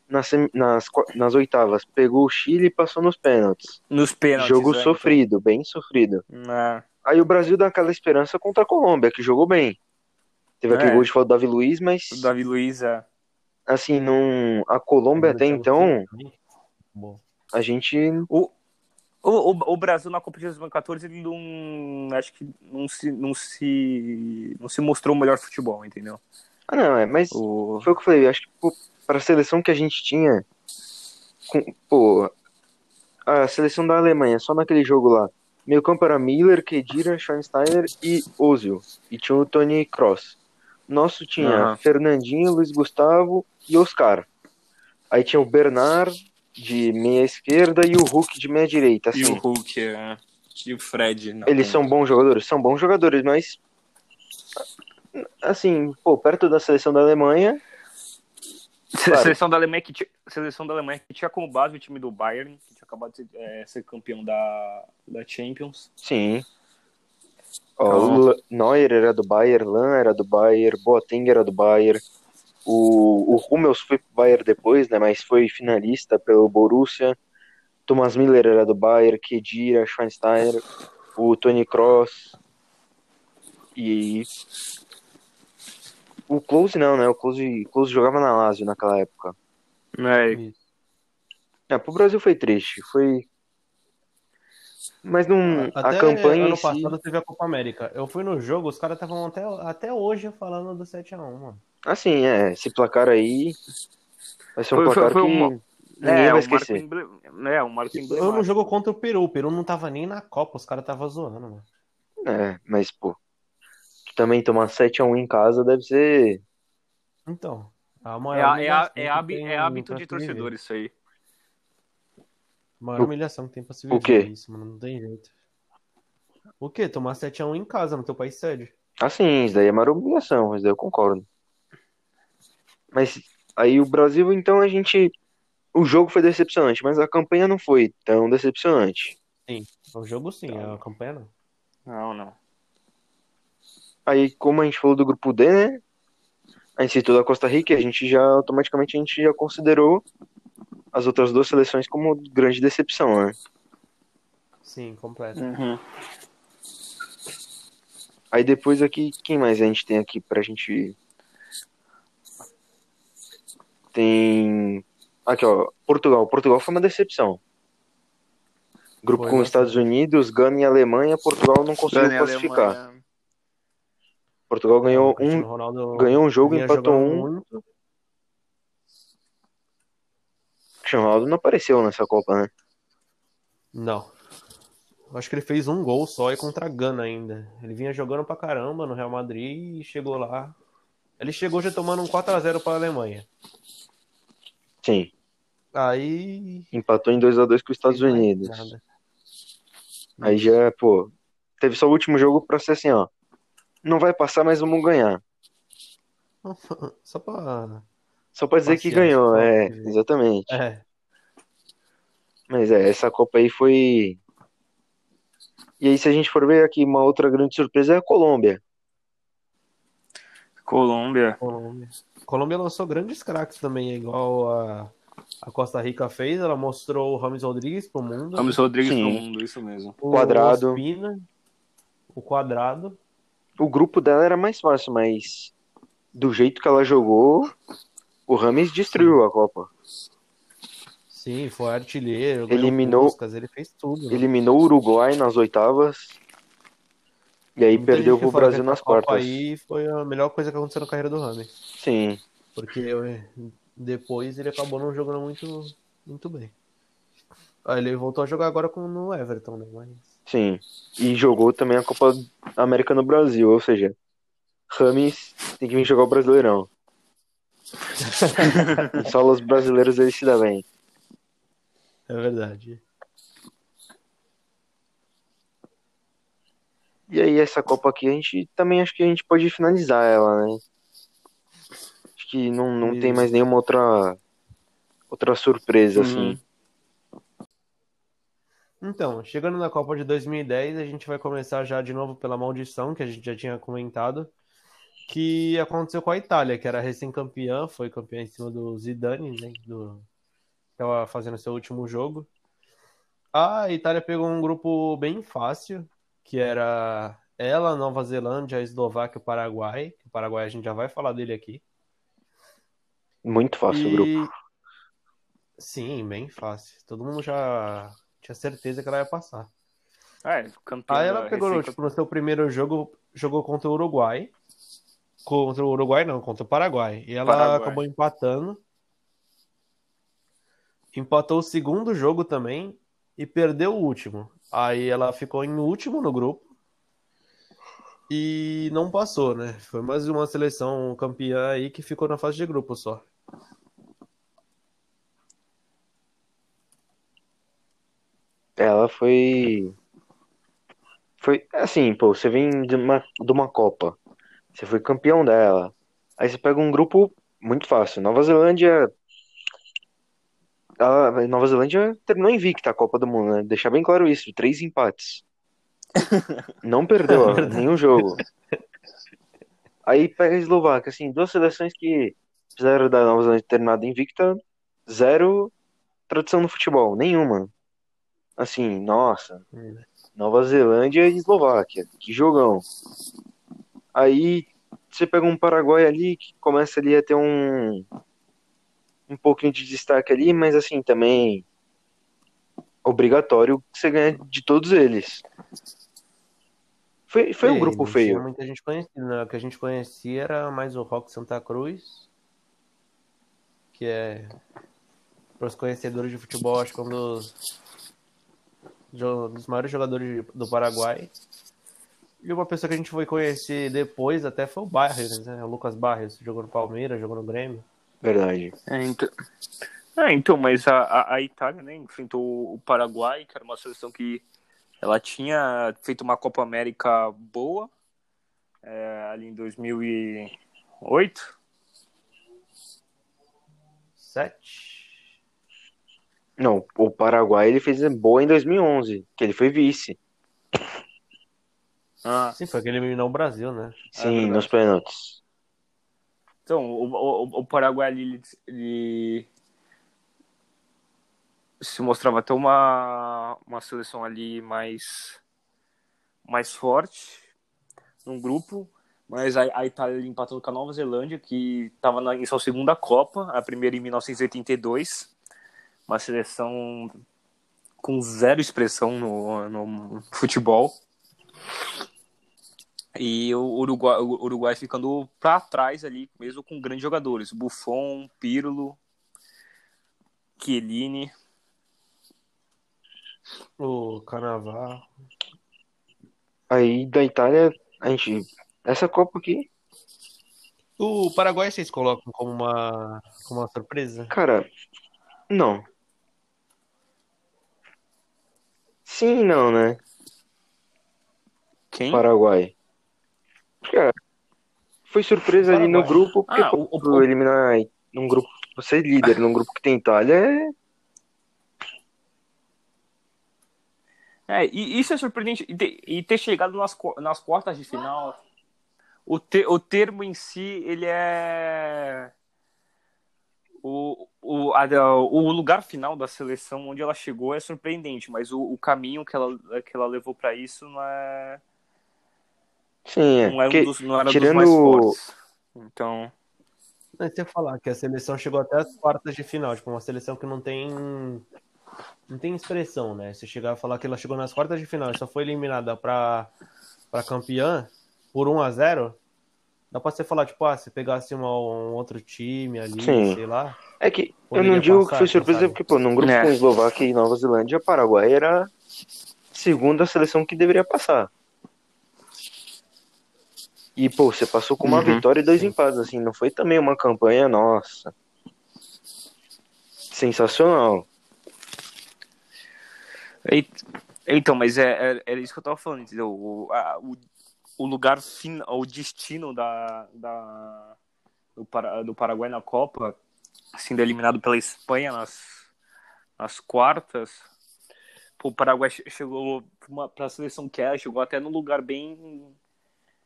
nas, nas, nas oitavas pegou o Chile e passou nos pênaltis. Nos pênaltis. Jogo é, sofrido, então. bem sofrido. É. Aí o Brasil dá aquela esperança contra a Colômbia, que jogou bem. Teve aquele é. gol de falta do Davi Luiz, mas. O Davi Luiz, é. Assim, não... a Colômbia até então. A gente. O, o, o, o, Brasil na Copa de 2014 ele não acho que não se não se não se mostrou o melhor futebol, entendeu? Ah, não, é, mas o... foi o que eu falei, acho que para a seleção que a gente tinha com, pô, a seleção da Alemanha, só naquele jogo lá, meio campo era Miller, Kedira, Schweinsteiger e Ozil, e tinha o Tony Cross. Nosso tinha uhum. Fernandinho, Luiz Gustavo e Oscar. Aí tinha o Bernard, de meia esquerda e o Hulk de meia direita. Assim. E o Hulk, é... e o Fred. Não. Eles são bons jogadores? São bons jogadores, mas. Assim, pô, perto da seleção da Alemanha. Claro. Seleção da Alemanha que tinha, seleção da Alemanha que tinha como base o time do Bayern, que tinha acabado de ser, é, ser campeão da, da Champions. Sim. Então... Neuer era do Bayern, Lan era do Bayern, Boateng era do Bayern. O, o Hummels foi pro Bayern depois, né? Mas foi finalista pelo Borussia. Thomas Miller era do Bayern, Kedira, Schweinsteiger, o Tony Cross. E o Close não, né? O Close, Close jogava na Lazio naquela época. É. é, pro Brasil foi triste. Foi. Mas não. Até a campanha. Ano passado si... teve a Copa América. Eu fui no jogo, os caras estavam até, até hoje falando do 7x1, mano. Assim, é, esse placar aí vai ser um foi, placar foi, foi que uma... ninguém é, vai esquecer. Emble... É, um marco Eu no jogo contra o Peru, o Peru não tava nem na Copa, os caras estavam zoando, mano. É, mas, pô, também tomar 7x1 em casa deve ser... Então, a maior é, é, é, é hábito de torcedor isso aí. A maior humilhação que tem pra se viver o quê? isso, mano, não tem jeito. O quê? Tomar 7x1 em casa, no teu país sede? Ah, sim, isso daí é maior humilhação, mas daí eu concordo. Mas aí o Brasil, então, a gente. O jogo foi decepcionante, mas a campanha não foi tão decepcionante. Sim, o jogo sim, a campanha não. Não, não. Aí, como a gente falou do grupo D, né? A gente citou da Costa Rica, a gente já automaticamente a gente já considerou as outras duas seleções como grande decepção, né? Sim, completo. Uhum. Aí depois aqui, quem mais a gente tem aqui pra gente tem. Aqui, ó. Portugal. Portugal foi uma decepção. Grupo foi com os Estados Unidos, Gana e Alemanha. Portugal não conseguiu Gana classificar. Alemanha... Portugal ganhou um, Ronaldo ganhou um jogo, empatou um. Muito. Cristiano Ronaldo não apareceu nessa Copa, né? Não. Acho que ele fez um gol só e contra a Gana ainda. Ele vinha jogando pra caramba no Real Madrid e chegou lá. Ele chegou já tomando um 4x0 para a Alemanha. Sim. Aí. Empatou em 2x2 com os Estados Unidos. Aí já, pô, teve só o último jogo pra ser assim, ó. Não vai passar, mas vamos ganhar. Só pra. Só pra dizer que ganhou, é, que- exatamente. É. Mas é, essa Copa aí foi. E aí, se a gente for ver aqui, uma outra grande surpresa é a Colômbia. Colômbia. Colômbia. Colômbia lançou grandes craques também, igual a, a Costa Rica fez. Ela mostrou o Rames Rodrigues pro mundo. Ramos Rodrigues Sim. no mundo, isso mesmo. o Quadrado. Ospina, o Quadrado. O grupo dela era mais fácil, mas do jeito que ela jogou, o Rames destruiu a Copa. Sim, foi artilheiro. Eliminou- Puskas, ele fez tudo. né? Eliminou o Uruguai nas oitavas. E aí Muita perdeu pro Brasil nas quartas. aí foi a melhor coisa que aconteceu na carreira do Rames. Sim. Porque eh, depois ele acabou não jogando muito, muito bem. Aí ele voltou a jogar agora com, no Everton, né? Mas Sim. E jogou também a Copa América no Brasil, ou seja, Rames tem que vir jogar o Brasileirão. Só os brasileiros ele se dá bem. é verdade. E aí essa Copa aqui a gente também acho que a gente pode finalizar ela, né? Acho que não, não tem mais nenhuma outra outra surpresa Uhum. assim. Então, chegando na Copa de 2010, a gente vai começar já de novo pela maldição, que a gente já tinha comentado, que aconteceu com a Itália, que era recém-campeã, foi campeã em cima do Zidane, né? Do... Estava fazendo seu último jogo. A Itália pegou um grupo bem fácil, que era ela, Nova Zelândia, a Eslováquia e o Paraguai. O Paraguai a gente já vai falar dele aqui. Muito fácil o E- grupo. Sim, bem fácil. Todo mundo já tinha certeza que ela ia passar. É, campeão. Aí ela pegou, tipo, no seu primeiro jogo, jogou contra o Uruguai. Contra o Uruguai, não, contra o Paraguai. E ela Paraguai. acabou empatando. Empatou o segundo jogo também e perdeu o último. Aí ela ficou em último no grupo. E não passou, né? Foi mais uma seleção campeã aí que ficou na fase de grupo só. Ela foi. Foi assim, pô, você vem de uma, de uma Copa. Você foi campeão dela. Aí você pega um grupo muito fácil. Nova Zelândia. A Nova Zelândia terminou invicta a Copa do Mundo, né? Deixar bem claro isso, três empates. Não perdeu ó, nenhum jogo. Aí pega a Eslováquia, assim, duas seleções que fizeram da Nova Zelândia ter nada invicta, zero tradição no futebol, nenhuma. Assim, nossa, Nova Zelândia e Eslováquia, que jogão. Aí você pega um Paraguai ali que começa ali a ter um um pouquinho de destaque ali, mas assim também obrigatório que você ganha de todos eles. Foi, foi um grupo tinha feio. muita gente conhecida, né? O que a gente conhecia era mais o Rock Santa Cruz, que é, para os conhecedores de futebol, acho que é um dos, dos maiores jogadores do Paraguai. E uma pessoa que a gente foi conhecer depois até foi o Barrios, né? O Lucas Barrios, jogou no Palmeiras, jogou no Grêmio. Verdade. É, então... É, então, mas a, a, Itália, né, enfrentou o Paraguai, que era uma seleção que ela tinha feito uma Copa América boa, é, ali em 2008. Sete. Não, o Paraguai ele fez boa em 2011, que ele foi vice. Ah, Sim, foi que eliminou o Brasil, né? Sim, verdade. nos pênaltis. Então, o, o, o Paraguai ali, ele, ele se mostrava até uma, uma seleção ali mais, mais forte num grupo, mas a, a Itália empatou com a Nova Zelândia, que estava em sua segunda Copa, a primeira em 1982, uma seleção com zero expressão no, no futebol. E o Uruguai, o Uruguai ficando para trás ali, mesmo com grandes jogadores. Buffon, Pirlo, Chiellini. O Carnaval. Aí da Itália, a gente. Essa Copa aqui, O Paraguai vocês colocam como uma, como uma surpresa? cara, não. Sim, e não, né? Quem? Paraguai. Cara, foi surpresa ali no grupo, porque Ah, o- o- eliminar num grupo, você é líder num grupo que tem Itália é. É, e isso é surpreendente. E ter, chegado nas, nas quartas de final. O, te, o termo em si, ele é. O, o, a- o lugar final da seleção onde ela chegou é surpreendente, mas o, o caminho que ela, que ela levou pra isso não é. Sim, é. Não era, porque um dos, não era tirando- dos mais fortes. Então. Não, você ia falar que a seleção chegou até as quartas de final, tipo, uma seleção que não tem. Não tem expressão, né? Se chegar a falar que ela chegou nas quartas de final e só foi eliminada pra, pra campeã por 1 a 0 dá pra você falar, tipo, ah, se pegasse uma- um outro time ali, Sim. sei lá. É que eu não digo que passar, foi quem surpresa, sabe? porque, pô, num grupo É. com Eslováquia e Nova Zelândia, Paraguai era a segunda seleção que deveria passar. E, pô, você passou com uma Uhum. vitória e dois empates, assim, não foi também uma campanha, nossa. Sensacional. Então, mas é, é, era isso que eu tava falando, entendeu? O, a- o, o lugar, fin, o destino da, da, do, Para- do Paraguai na Copa, sendo eliminado pela Espanha nas, nas quartas, pô, o Paraguai che- chegou para a seleção que era, chegou até num lugar bem,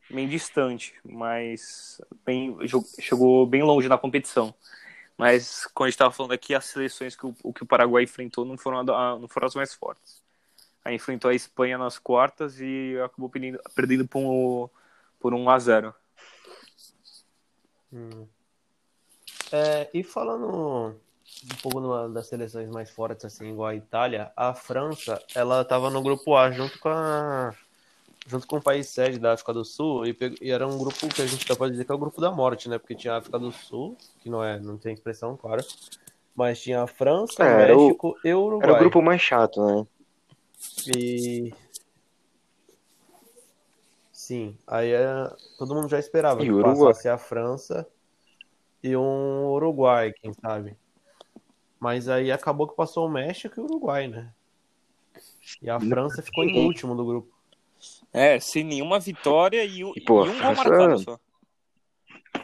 bem distante, mas bem, chegou bem longe na competição. Mas, como a gente estava falando aqui, as seleções que o, que o Paraguai enfrentou não foram, a não foram as mais fortes. Aí enfrentou a Espanha nas quartas e acabou perdendo, perdendo por, um, por 1 a 0 Hum. É, e falando um pouco numa das seleções mais fortes, assim, igual a Itália, a França, ela tava no grupo A junto com a, junto com o país sede da África do Sul, e, e era um grupo que a gente pode dizer que é o grupo da morte, né? Porque tinha a África do Sul, que não é, não tem expressão, claro, mas tinha a França, É, era o- México e o Uruguai. Era o grupo mais chato, né? E sim, aí é, todo mundo já esperava E que Uruguai? passasse a França e um Uruguai, quem sabe. Mas aí acabou que passou o México e o Uruguai, né? E a França ficou em último do grupo. É, sem nenhuma vitória e, um- E, pô, e a um gol França- marcado só.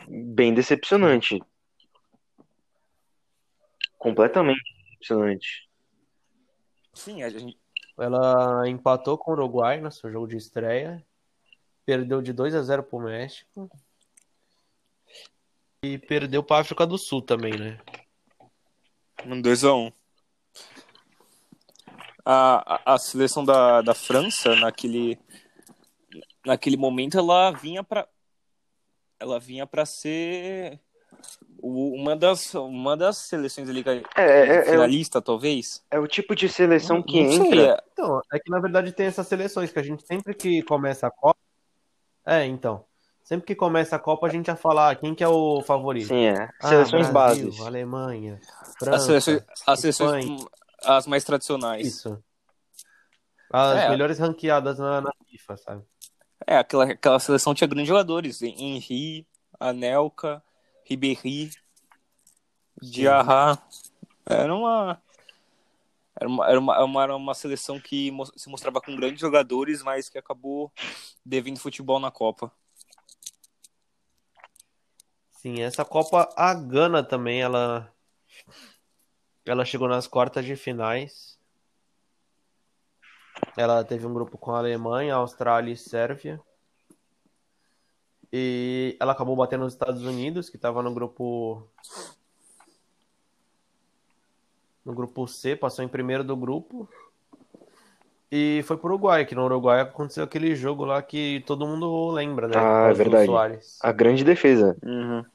Bem decepcionante. Completamente decepcionante. Sim, a gente, Ela empatou com o Uruguai no seu jogo de estreia, perdeu de 2 a 0 pro México e perdeu para África do Sul também, né? um 2x1. A, a, a seleção da, da França, naquele, naquele momento, ela vinha pra. Ela vinha pra ser o- uma das, uma das seleções ali, que- É, é, é, o- finalista, talvez. é o tipo de seleção que Não entra. é- Então, é que na verdade tem essas seleções que a gente sempre que começa a Copa. É, então. Sempre que começa a Copa a gente já fala ah, quem que é o favorito. Sim, é. Ah, Seleções Brasil, bases. Alemanha, As França, seleções, as, seleções as mais tradicionais. Isso. As É. melhores ranqueadas na, na FIFA, sabe? É, aquela, aquela seleção tinha grandes jogadores. Henry, Anelka, Ribéry, Diarra. Era uma. Era uma, era uma, era uma, seleção que se mostrava com grandes jogadores, mas que acabou devendo futebol na Copa. Sim, essa Copa, a Gana também, ela. Ela chegou nas quartas de finais. Ela teve um grupo com a Alemanha, Austrália e Sérvia. E ela acabou batendo nos Estados Unidos, que estava no grupo. No grupo C, passou em primeiro do grupo. E foi pro Uruguai, que no Uruguai aconteceu aquele jogo lá que todo mundo lembra, né? Ah, é verdade. A grande defesa. Uhum.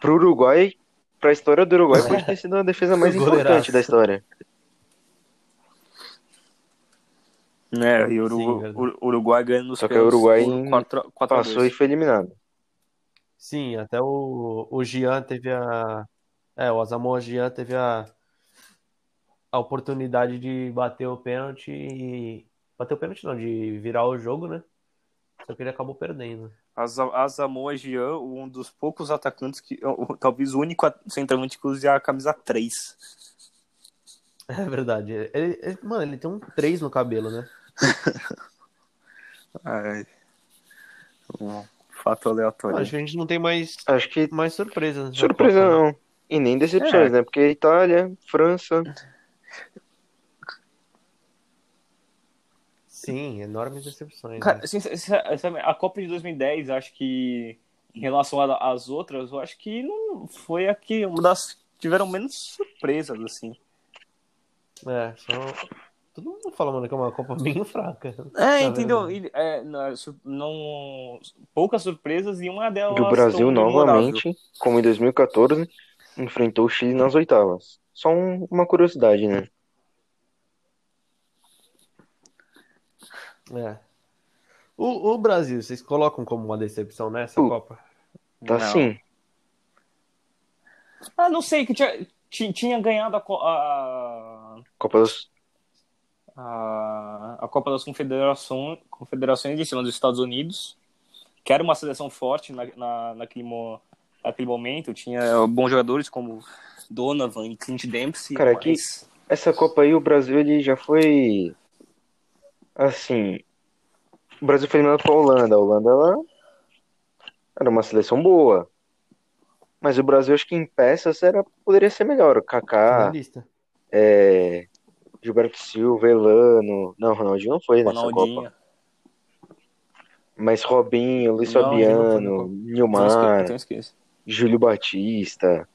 Pro Uruguai, pra história do Uruguai, pode ter sido a defesa mais importante da história. É, e o Sim, Uruguai ganhando nos Só que o Uruguai 4 4 a Passou 2. e foi eliminado. Sim, até o, o Jean teve a. É, o Asamoah Jean teve a, a oportunidade de bater o pênalti e. Bater o pênalti não, de virar o jogo, né? Só que ele acabou perdendo. Asa- Asamoah Gyan, um dos poucos atacantes que. Talvez o único centroavante que use a camisa 3. É verdade. Ele, ele- mano, ele tem um 3 no cabelo, né? Ai. Um fato aleatório. Acho que a gente não tem mais, Acho que mais surpresas. surpresa Copa, né? não. E nem decepções, É. né? Porque Itália, França. Sim, enormes decepções. Cara, né? assim, a Copa de 2010, acho que em relação às outras, eu acho que não foi a que uma das tiveram menos surpresas assim. É, só... Todo mundo fala, mano, que é uma Copa bem fraca. É, Tá entendeu? E, é, não, su- não- poucas surpresas e uma delas E o Brasil tão memorável. novamente, como em 2014, enfrentou o Chile nas oitavas. Só um- uma curiosidade, né? É. O, o Brasil, vocês colocam como uma decepção nessa Uh. Copa? Tá Não. assim. Ah, não sei, que tinha, ti- tinha ganhado a, a, Copa dos. A, a Copa das Confederações, Confederações em cima dos Estados Unidos, que era uma seleção forte na, na, naquele, mo, naquele momento. Tinha bons jogadores como Donovan e Clint Dempsey. Cara, que- mas... Essa Copa aí, o Brasil ele já foi. Assim. O Brasil foi eliminado pra Holanda. A Holanda, ela. Era uma seleção boa. Mas o Brasil, acho que em peças era... poderia ser melhor. Kaká, é... Gilberto Silva, Elano. Não, Ronaldinho não foi nessa. Copa. Mas Robinho, Luiz Não, Fabiano. Então Nilmar, então esqueça. Júlio Batista.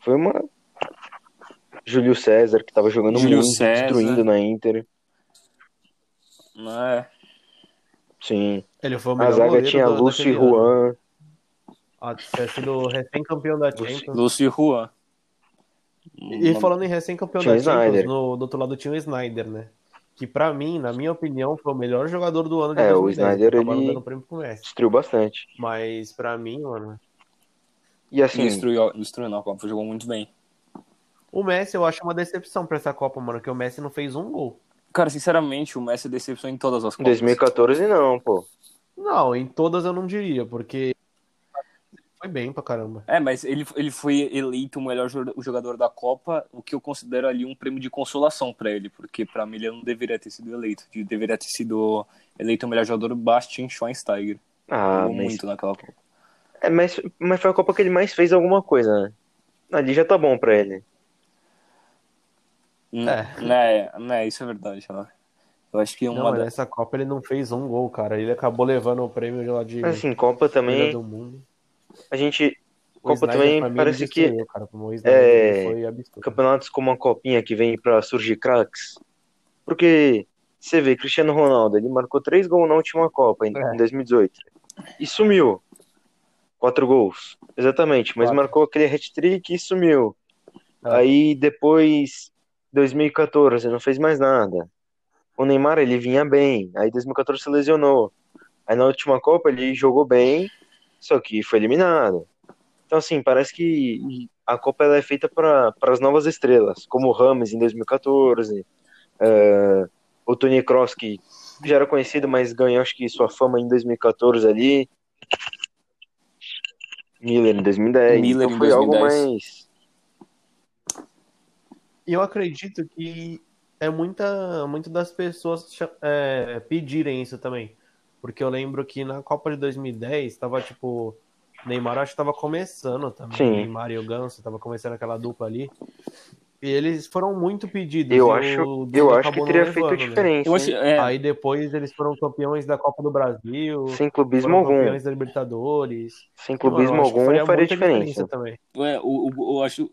Foi uma. Júlio César, que tava jogando Júlio muito, César. destruindo na Inter. Não é? Sim. Ele foi o A melhor zaga goleiro tinha Lúcio e. Juan. Ah, tinha sido recém-campeão da Lúcio- Champions. Lúcio Juan. E falando em recém-campeão da Champions, Snyder. no, do outro lado tinha o Snyder, né? Que pra mim, na minha opinião, foi o melhor jogador do ano de É, o 2010. Snyder, Acabaram ele- dando prêmio pro Messi. Destruiu bastante. Mas pra mim, mano, E assim, Destruiu, destruiu não, a Copa jogou muito bem. o Messi eu acho uma decepção pra essa Copa, mano, que o Messi não fez um gol. Cara, sinceramente, o Messi decepcionou em todas as em Copas. 2014 não, pô. Não, em todas eu não diria, porque foi bem pra caramba. É, mas ele, ele foi eleito o melhor jogador da Copa, o que eu considero ali um prêmio de consolação pra ele, porque pra mim ele não deveria ter sido eleito. Ele deveria ter sido eleito o melhor jogador Bastian Schweinsteiger. Ah, mas, muito naquela Copa. é, mas, mas foi a Copa que ele mais fez alguma coisa, né? Ali já tá bom pra ele. É. Né, né, isso é verdade. ó. Eu acho que uma Não, da- nessa Copa ele não fez um gol, cara. Ele acabou levando o prêmio de lá de assim, Copa também, do mundo. A gente. O Copa Snyder, também parece que cara. O Snyder, é, campeonatos como a Copinha que vem pra surgir craques. Porque você vê, Cristiano Ronaldo, ele marcou três gols na última Copa, em, É. em 2018. E sumiu. Quatro gols. Exatamente. Mas Quatro. marcou aquele hat-trick e sumiu. É. Aí depois, 2014, não fez mais nada. O Neymar, ele vinha bem. Aí 2014 se lesionou. Aí na última Copa ele jogou bem, só que foi eliminado. Então, assim, parece que a Copa ela é feita para as novas estrelas, como o Rames em 2014, eh, o Toni Kroos, que já era conhecido, mas ganhou, acho que, sua fama em 2014 ali. Miller em 2010. Miller então foi algo 2010. mais. E eu acredito que é muita, muito das pessoas é, pedirem isso também. Porque eu lembro que na Copa de 2010 tava tipo. Neymar acho que tava começando também. Sim. Neymar e o Ganso tava começando aquela dupla ali. E eles foram muito pedidos. Eu acho, o eu acho que teria feito né? diferença. Eu acho, é, Aí depois eles foram campeões da Copa do Brasil. Sem clubismo foram algum. campeões da Libertadores. Sem eu clubismo algum faria muita diferença. também. é, o, o- eu acho.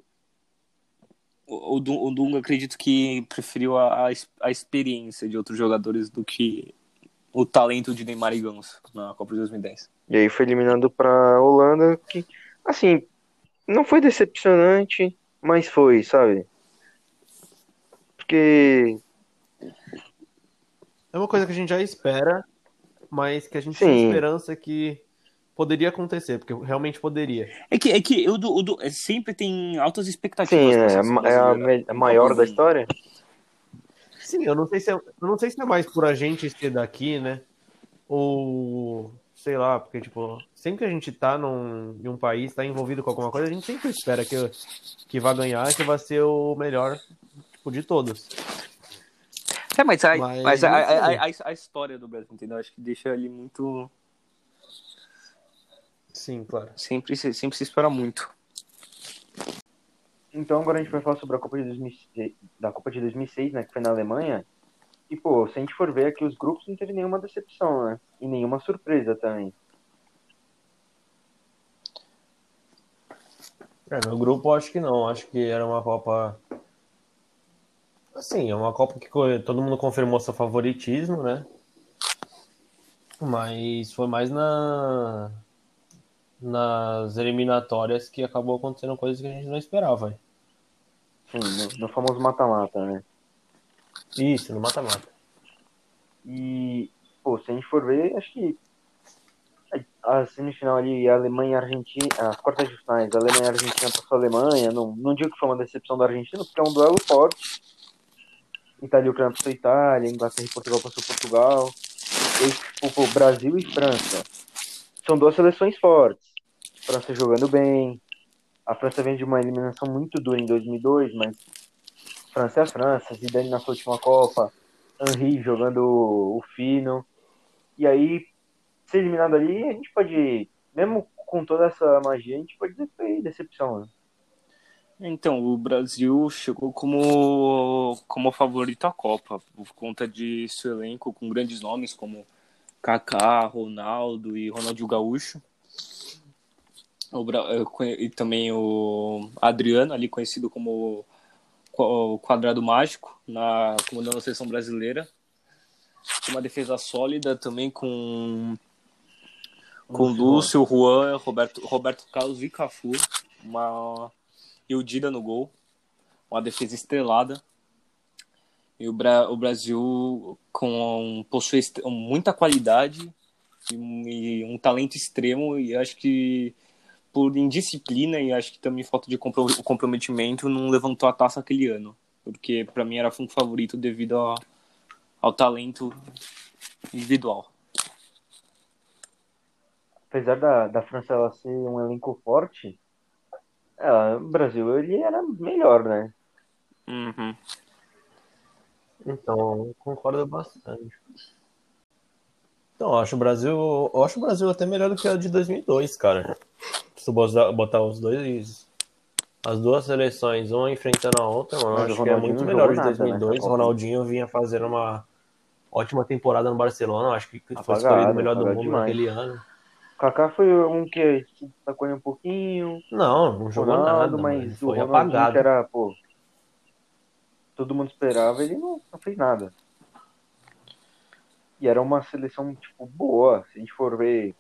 O, o Dun- o Dunga acredito que preferiu a, a experiência de outros jogadores do que o talento de Neymar e Ganso na Copa de 2010. E aí foi eliminado pra Holanda, que, assim, não foi decepcionante, mas foi, sabe? Porque, É uma coisa que a gente já espera, mas que a gente Sim. tem esperança que poderia acontecer, porque realmente poderia. É que, é que o, Du- o Du- é, sempre tem altas expectativas. sim, né, seleção é a, me- a maior da história. Sim, eu não sei se é, eu não sei se é mais por a gente ser daqui, né? Ou sei lá, porque tipo, sempre que a gente tá num, em um país, tá envolvido com alguma coisa, a gente sempre espera que, que vai ganhar, que vai ser o melhor tipo, de todos. É, mas, a, Mas mas a, a, a, a- história do Brasil, entendeu? Acho que deixa ele muito. Sim, claro. Sempre, se- sempre se espera muito. Então agora a gente vai falar sobre a Copa de 2006, da Copa de 2006, né, que foi na Alemanha. E pô, se a gente for ver aqui os grupos, não teve nenhuma decepção, né? E nenhuma surpresa também. É, meu grupo acho que não. Acho que era uma Copa. Assim, é uma Copa que todo mundo confirmou seu favoritismo, né? Mas foi mais na nas eliminatórias que acabou acontecendo coisas que a gente não esperava. No, no famoso mata-mata, né? Isso, no mata-mata. E, pô, se a gente for ver, acho que a semifinal ali, a Alemanha e Argentina, as quartas de finais, a Alemanha e Argentina passou a Alemanha, não, não digo que foi uma decepção da Argentina, porque é um duelo forte. Itália e Ucrânia passou Itália, Inglaterra e Portugal passou Portugal. E tipo, pô, Brasil e França. São duas seleções fortes. França jogando bem. A França vem de uma eliminação muito dura em 2002, mas França é a França, Zidane na sua última Copa, Henry jogando o fino. E aí, ser eliminado ali, a gente pode, mesmo com toda essa magia, a gente pode dizer que foi decepção, né? Então, o Brasil chegou como, como favorito à Copa, por conta de seu elenco com grandes nomes como Kaká, Ronaldo e Ronaldinho Gaúcho. O, e também o Adriano, ali conhecido como o Quadrado Mágico, na comandando a seleção brasileira. Tinha uma defesa sólida também com com Lúcio, Lúcio, Juan, Roberto, Roberto Carlos e Cafu. Uma e o Dida no gol. Uma defesa estrelada. E o, Bra o Brasil com, possui muita qualidade e um talento extremo. E acho que por indisciplina e acho que também falta de compro comprometimento não levantou a taça aquele ano. Porque para mim era um favorito devido a- ao talento individual. Apesar da, da França ela ser um elenco forte, ela, o Brasil ele era melhor, né? Uhum. Então, concordo bastante. Então, eu acho o Brasil, eu acho o Brasil até melhor do que a de 2002, cara. Se tu botar os dois, as duas seleções, uma enfrentando a outra, mano, Mas acho que é muito melhor de nada 2002. nessa O Copa. Ronaldinho vinha fazendo uma ótima temporada no Barcelona, acho que foi Apagado, escolhido o melhor do mundo demais. naquele ano. O Kaká foi um que ali um pouquinho, Não, não jogou Ronaldo, nada, mas o apagado. era, pô, todo mundo esperava, ele não, não fez nada. E era uma seleção, tipo, boa. Se a gente for ver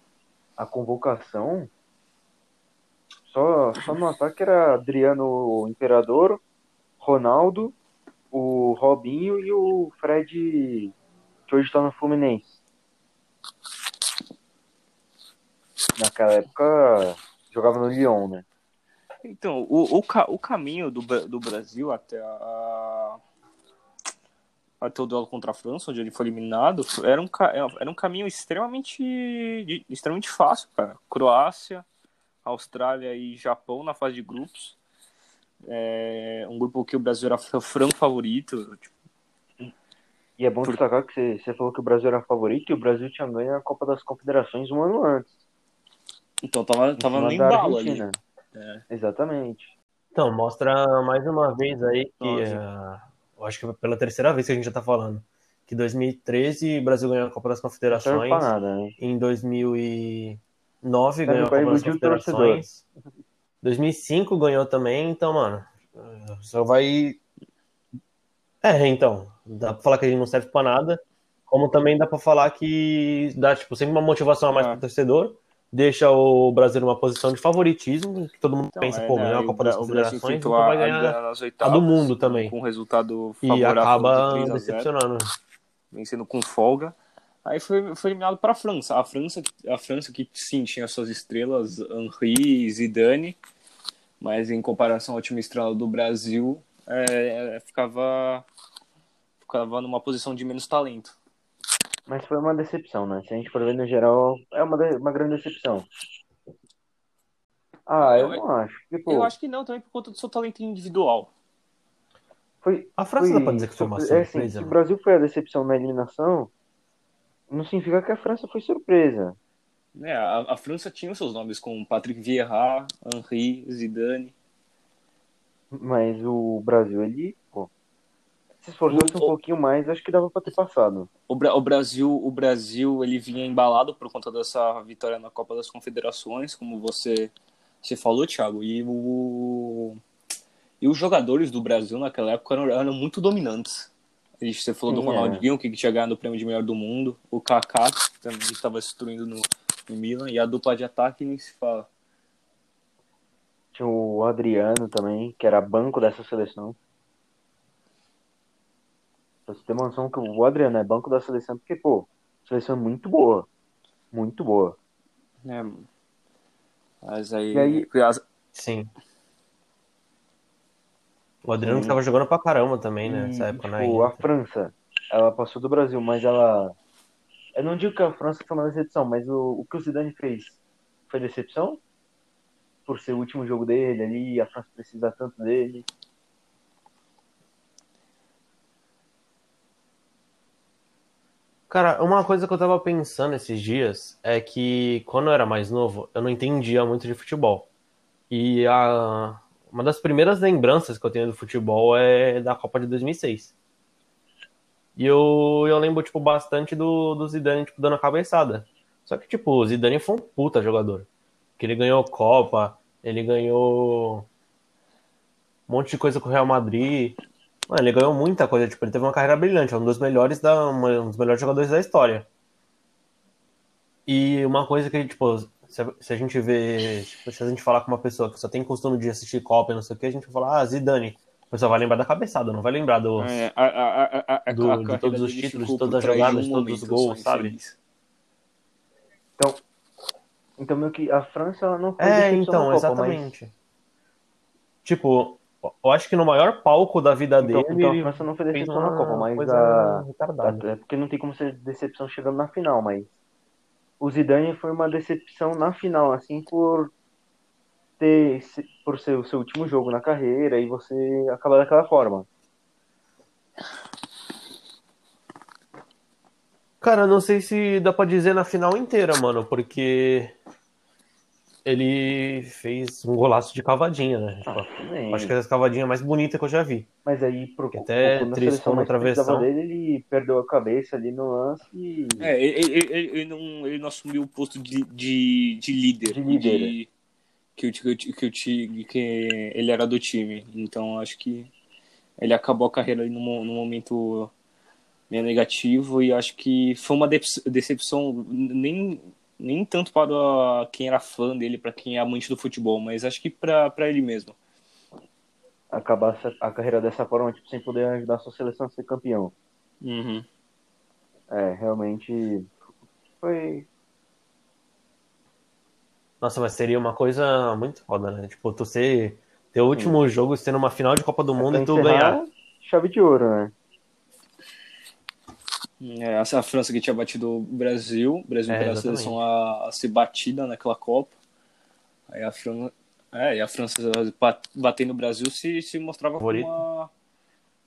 a convocação, só, só no ataque era Adriano Imperador, Ronaldo, o Robinho e o Fred, que hoje tá no Fluminense. Naquela época jogava no Lyon, né? Então, o, o, o caminho do, do Brasil até a, até o duelo contra a França, onde ele foi eliminado, era um, era um caminho extremamente, extremamente fácil, cara. Croácia, Austrália e Japão na fase de grupos. É, um grupo que o Brasil era fr- franco favorito. tipo, E é bom Por- destacar que você, você falou que o Brasil era favorito e o Brasil tinha ganho a Copa das Confederações um ano antes. Então tava, em tava no embalo ali. É. Exatamente. Então, mostra mais uma vez aí que, eh, eu acho que é pela terceira vez que a gente já tá falando, que 2013 o Brasil ganhou a Copa das Não Confederações, pra nada, né? em 2009 Serve ganhou a torcedor. Confederações, 2005 ganhou também, então, mano, só vai... É, então, dá pra falar que a gente não serve pra nada, como também dá pra falar que dá, tipo, sempre uma motivação a mais Ah. pro torcedor, deixa o Brasil numa posição de favoritismo, que todo mundo Então, pensa, é, pô, né, ganhou a aí Copa das Confederações, então a, vai a ganhar a do mundo também. Com um resultado E favorável acaba de 3 a 0. decepcionando. vencendo com folga. Aí foi, foi eliminado para a França. A França, a França que sim tinha suas estrelas, Henri, Zidane, mas em comparação ao time estrela do Brasil, é, ficava ficava numa posição de menos talento. Mas foi uma decepção, né? Se a gente for ver no geral, é uma, de- uma grande decepção. Ah, eu Eu- não acho. Tipo, Eu acho que não, também por conta do seu talento individual. Foi, A França foi, dá pra dizer que foi uma é assim, o mano. Brasil foi a decepção na eliminação, não significa que a França foi surpresa. É, a, a França tinha os seus nomes como Patrick Vieira, Henri, Zidane. Mas o Brasil, ele, pô, se esforçasse um O- pouquinho mais, acho que dava pra ter passado. O, o Brasil, o Brasil, ele vinha embalado por conta dessa vitória na Copa das Confederações, como você, você falou, Thiago. E o e os jogadores do Brasil naquela época eram, eram muito dominantes. A gente- Você falou Sim, do Ronaldinho, que tinha ganhado o prêmio de melhor do mundo, o Kaká, que também estava destruindo no, no Milan, e a dupla de ataque nem se fala. Tinha o Adriano também, que era banco dessa seleção. Pra você ter uma noção que o Adriano é banco da seleção, porque, pô, seleção é muito boa. Muito boa. né? Mas aí, E aí- Sim. O Adriano Sim. que tava jogando pra caramba também, né? Nessa época, na tipo, a. França, ela passou do Brasil, mas ela. Eu não digo que a França foi uma decepção, mas o, o que o Zidane fez foi decepção? Por ser o último jogo dele ali, a França precisa tanto dele. Cara, uma coisa que eu tava pensando esses dias é que quando eu era mais novo, eu não entendia muito de futebol. E a... uma das primeiras lembranças que eu tenho do futebol é da Copa de 2006. E eu, eu lembro, tipo, bastante do, do Zidane, tipo, dando a cabeçada. Só que, tipo, o Zidane foi um puta jogador. Que ele ganhou Copa, ele ganhou um monte de coisa com o Real Madrid. Mano, ele ganhou muita coisa, tipo, ele teve uma carreira brilhante, é um dos melhores da, um dos melhores jogadores da história. E uma coisa que, tipo, se a, se a gente vê, tipo, se a gente falar com uma pessoa que só tem costume de assistir Copa e não sei o que, a gente vai falar, ah, Zidane. A pessoa vai lembrar da cabeçada, não vai lembrar do. é, a, a, a, a, a Do- de todos os títulos, de todas as jogadas, um de todos os gols, sabe? Então, então meio que a França ela não foi É, então, na Copa, exatamente. Tipo, eu acho que no maior palco da vida mas. Então, dele, então a França não foi fez decepção na Copa, mas a. É porque não tem como ser decepção chegando na final, mas o Zidane foi uma decepção na final, assim, por ter por ser o seu último jogo na carreira e você acabar daquela forma. Cara, não sei se dá pra dizer na final inteira, mano, porque ele fez um golaço de cavadinha, né? Tipo, Ah, acho que é a cavadinha mais bonita que eu já vi. Mas aí, pro, Que até mais precisava travessão. dele, ele perdeu a cabeça ali no lance e... É, ele, ele, ele- ele não, ele não assumiu o posto de, de, de líder. De líder, de- que, que, que, ti- que ele era do time. Então acho que ele acabou a carreira ali num, num momento meio negativo e acho que foi uma decepção nem, nem tanto para quem era fã dele, para quem é amante do futebol, mas acho que para ele mesmo. acabar a carreira dessa forma, tipo, sem poder ajudar a sua seleção a ser campeão. Uhum. É, realmente foi... Nossa, mas seria uma coisa muito foda, né? Tipo, tu ser teu último jogo ser numa final de Copa do Mundo pra e tu ganhar. Chave de ouro, né? É, essa a França que tinha batido o Brasil, o Brasil É, foi a seleção a, a ser batida naquela Copa. Aí a França, é, e a França ba- batendo o Brasil se, se mostrava como uma,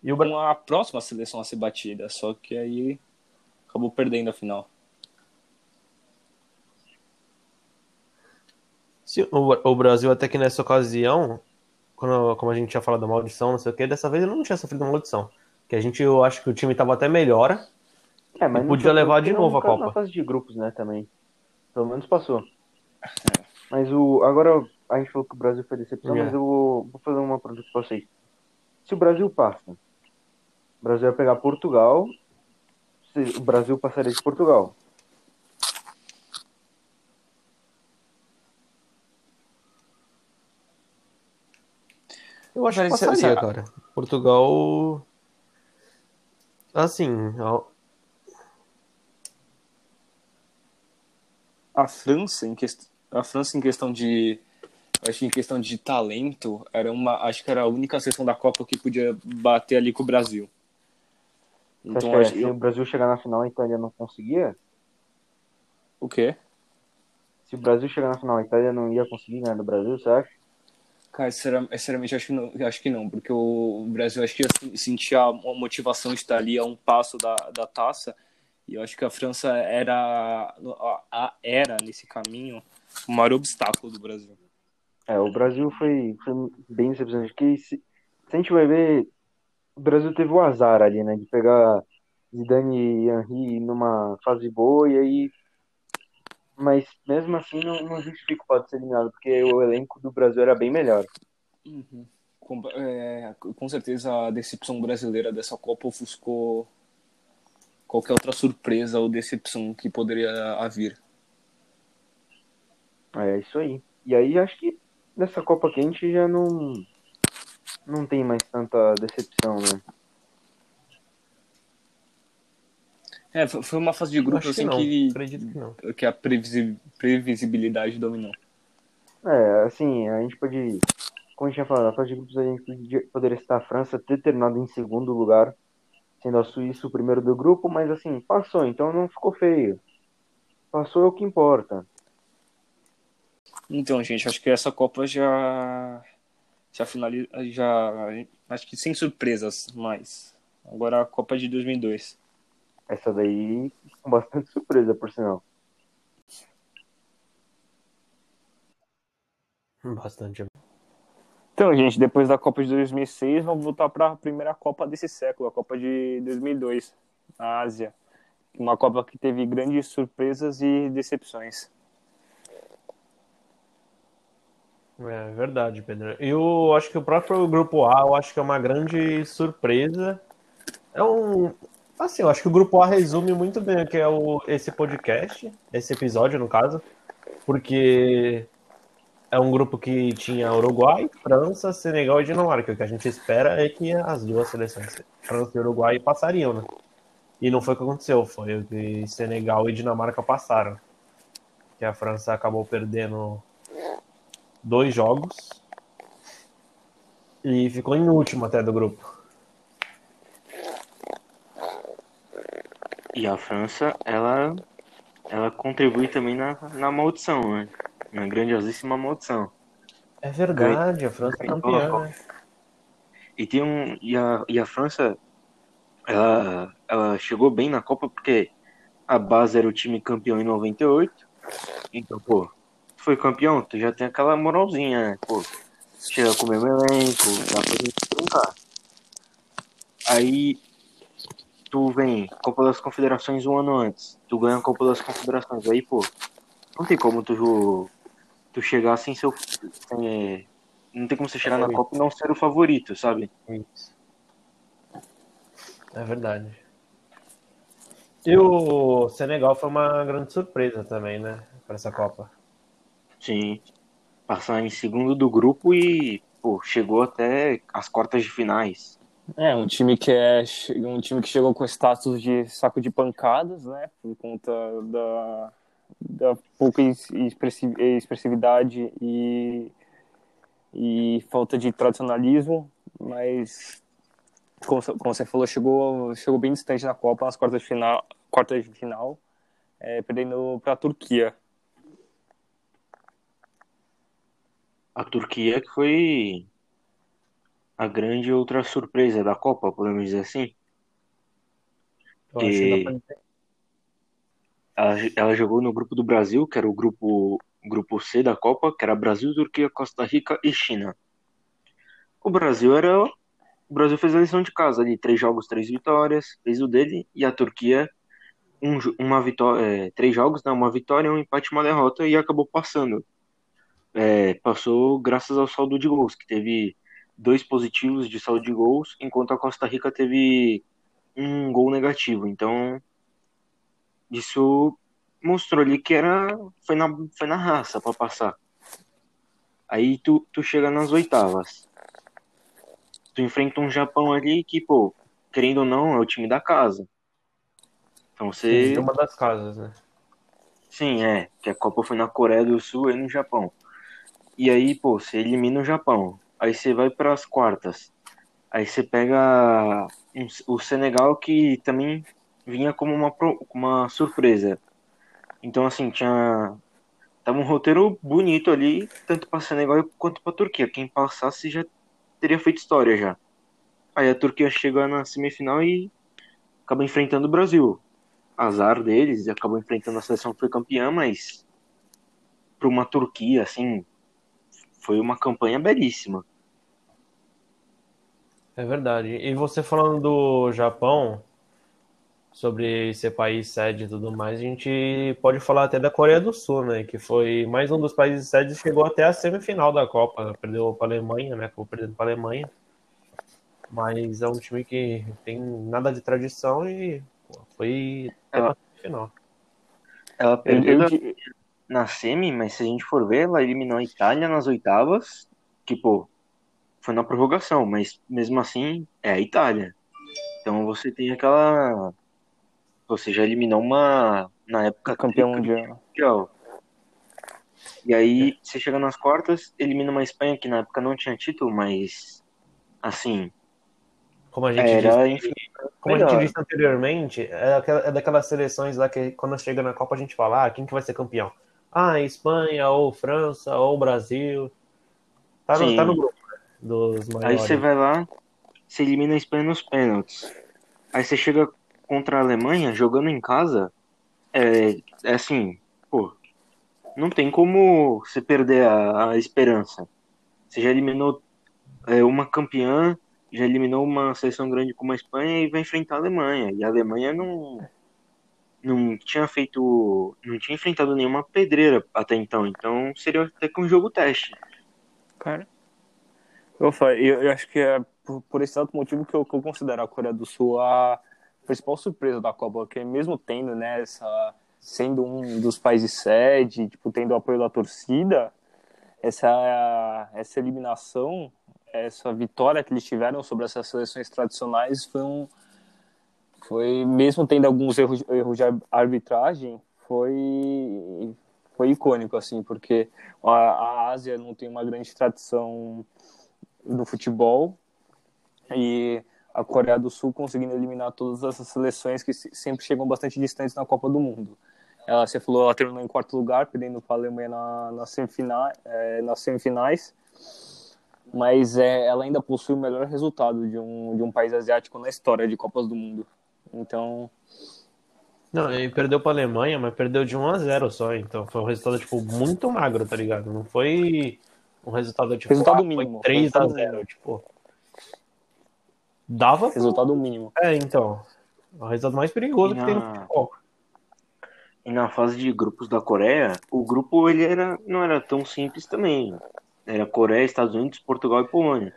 E o como a próxima seleção a ser batida, só que aí acabou perdendo a final. se o, o Brasil até que nessa ocasião, quando, como a gente tinha falado da maldição, não sei o que, dessa vez ele não tinha sofrido maldição. Que a gente, eu acho que o time tava até melhor. É, mas podia levar de novo a Copa. Na fase de grupos, né, também. Pelo menos passou. Mas o agora a gente falou que o Brasil foi decepção, É. mas eu vou, vou fazer uma pergunta pra vocês. Se o Brasil passa, o Brasil vai pegar Portugal, se o Brasil passaria de Portugal. Eu acho que Mas, passaria, cara. Portugal. Assim, A França em questão, a França em questão de acho que em questão de talento era uma acho que era a única seleção da Copa que podia bater ali com o Brasil. Então acho que se o Brasil chegar na final, a Itália não conseguia? o quê? Se o Brasil chegar na final, a Itália não ia conseguir ganhar do Brasil, você acha? Cara, sinceramente, acho que não, acho que não, porque o Brasil acho que ia sentir a motivação de estar ali a um passo da, da taça, e eu acho que a França era, era nesse caminho, o maior obstáculo do Brasil. É, o Brasil foi, foi bem decepcionante, porque se, se a gente vai ver, o Brasil teve o azar ali, né, de pegar Zidane e Henry numa fase boa, e aí mas mesmo assim não, não justifica o fato de ser eliminado, porque o elenco do Brasil era bem melhor. Uhum. Com, é, com certeza a decepção brasileira dessa Copa ofuscou qualquer outra surpresa ou decepção que poderia haver. É isso aí. E aí acho que nessa Copa quente já não não tem mais tanta decepção, né? É, foi uma fase de grupo assim que, que, que, a previsibilidade dominou. É, assim, a gente pode, como a gente tinha falado, a fase de grupos a gente poderia estar a França ter terminado em segundo lugar, sendo a Suíça o primeiro do grupo, mas assim, passou, então não ficou feio. Passou é o que importa. Então, gente, acho que essa Copa já já finaliza, já acho que sem surpresas mais. Agora a Copa de 2002. Essa daí com bastante surpresa, por sinal. Bastante. Então, gente, depois da Copa de 2006, vamos voltar para a primeira Copa desse século, a Copa de 2002, na Ásia. Uma Copa que teve grandes surpresas e decepções. É verdade, Pedro. Eu acho que o próprio Grupo A, eu acho que é uma grande surpresa. É um, Assim, eu acho que o grupo A resume muito bem o que é o, esse podcast, esse episódio, no caso, porque é um grupo que tinha Uruguai, França, Senegal e Dinamarca. O que a gente espera é que as duas seleções, França e Uruguai, passariam, né? E não foi o que aconteceu, foi o que Senegal e Dinamarca passaram. Que a França acabou perdendo dois jogos e ficou em último até do grupo. E a França, ela, ela contribui também na, na maldição, né? Na grandiosíssima maldição. É verdade, a França é campeã, né? E, tem um, e, a, e a França, ela, ela chegou bem na Copa porque a base era o time campeão em 98. Então, pô, tu foi campeão, tu já tem aquela moralzinha, né? Pô, chega com o mesmo elenco, dá pra gente brincar. Aí tu vem Copa das Confederações um ano antes, tu ganha a Copa das Confederações, aí, pô, não tem como tu, tu chegar sem seu. Sem, não tem como você chegar na Copa e não ser o favorito, sabe? Isso. É verdade. E o Senegal foi uma grande surpresa também, né? Para essa Copa. Sim. Passar em segundo do grupo e, pô, chegou até as quartas de finais. É, um time que é um time que chegou com status de saco de pancadas, né? Por conta da, da pouca expressividade e, e falta de tradicionalismo, mas como, como, você falou, chegou, chegou bem distante na Copa, nas quartas de final, quartas de final é, perdendo para a Turquia. A Turquia que foi a grande outra surpresa da Copa, podemos dizer assim. Que ela, ela jogou no grupo do Brasil, que era o grupo, grupo C da Copa, que era Brasil, Turquia, Costa Rica e China. O Brasil era. O Brasil fez a lição de casa ali, três jogos, três vitórias, fez o dele, e a Turquia, um, uma vitória, é, três jogos, né, uma vitória, um empate, uma derrota, e acabou passando. É, passou graças ao saldo de gols, que teve dois positivos de saldo de gols, enquanto a Costa Rica teve um gol negativo. Então, isso mostrou ali que era foi na, foi na raça para passar. Aí tu, tu chega nas oitavas. Tu enfrenta um Japão ali que, pô, querendo ou não, é o time da casa. Então você. Sim, uma das casas, né? Sim, é. Que a Copa foi na Coreia do Sul e no Japão. E aí, pô, você elimina o Japão. Aí você vai para as quartas. Aí você pega o Senegal, que também vinha como uma, uma surpresa. Então, assim, tinha, tava um roteiro bonito ali, tanto pra Senegal quanto pra Turquia. Quem passasse já teria feito história já. Aí a Turquia chega na semifinal e acaba enfrentando o Brasil. Azar deles, acabou enfrentando a seleção que foi campeã, mas para uma Turquia, assim, foi uma campanha belíssima. É verdade. E você falando do Japão, sobre ser país sede e tudo mais, a gente pode falar até da Coreia do Sul, né? Que foi mais um dos países sedes chegou até a semifinal da Copa. Perdeu para a Alemanha, né? Acabou perdendo para a Alemanha. Mas é um time que tem nada de tradição e pô, foi até Ela- a final. Ela perdeu Eu- eu- na semi, mas se a gente for ver, ela eliminou a Itália nas oitavas, que, pô, foi na prorrogação, mas mesmo assim é a Itália. Então você tem aquela. Você já eliminou uma. Na época campeão mundial. mundial. E aí você chega nas quartas, elimina uma Espanha que na época não tinha título, mas. Assim. Como a gente Era, disse, enfim. como a gente melhor. disse anteriormente, é, aquela- é daquelas seleções lá que quando chega na Copa a gente fala, ah, quem que vai ser campeão? Ah, Espanha, ou França, ou Brasil. Tá no, tá no grupo né, dos Aí maiores. você vai lá, você elimina a Espanha nos pênaltis. Aí você chega contra a Alemanha, jogando em casa, é, é assim, pô, não tem como você perder a, a esperança. Você já eliminou é, uma campeã, já eliminou uma seleção grande como a Espanha e vai enfrentar a Alemanha. E a Alemanha não, não tinha feito, não tinha enfrentado nenhuma pedreira até então. Então seria até que um jogo teste. Cara, eu, eu, eu acho que é por, por esse exato motivo que eu, que eu considero a Coreia do Sul a principal surpresa da Copa, porque mesmo tendo né, essa, sendo um dos países sede, tipo, tendo o apoio da torcida, essa, essa eliminação, essa vitória que eles tiveram sobre essas seleções tradicionais foi um foi mesmo tendo alguns erros, erros de arbitragem foi foi icônico assim porque a, a Ásia não tem uma grande tradição no futebol e a Coreia do Sul conseguindo eliminar todas essas seleções que se- sempre chegam bastante distantes na Copa do Mundo. Ela, você falou, ela terminou em quarto lugar, perdendo para a Alemanha na, na semifina, é, nas semifinais, mas é, ela ainda possui o melhor resultado de um, de um país asiático na história de Copas do Mundo. Então, Não, ele perdeu pra Alemanha, mas perdeu de 1 a 0 só, então foi um resultado, tipo, muito magro, tá ligado? Não foi um resultado, tipo, Resultado ah, mínimo, 3 a resultado 0 mínimo. tipo... Dava pro- resultado mínimo. É, então, é o resultado mais perigoso que tem no Na- futebol. E na fase de grupos da Coreia, o grupo ele era, não era tão simples também. Era Coreia, Estados Unidos, Portugal e Polônia.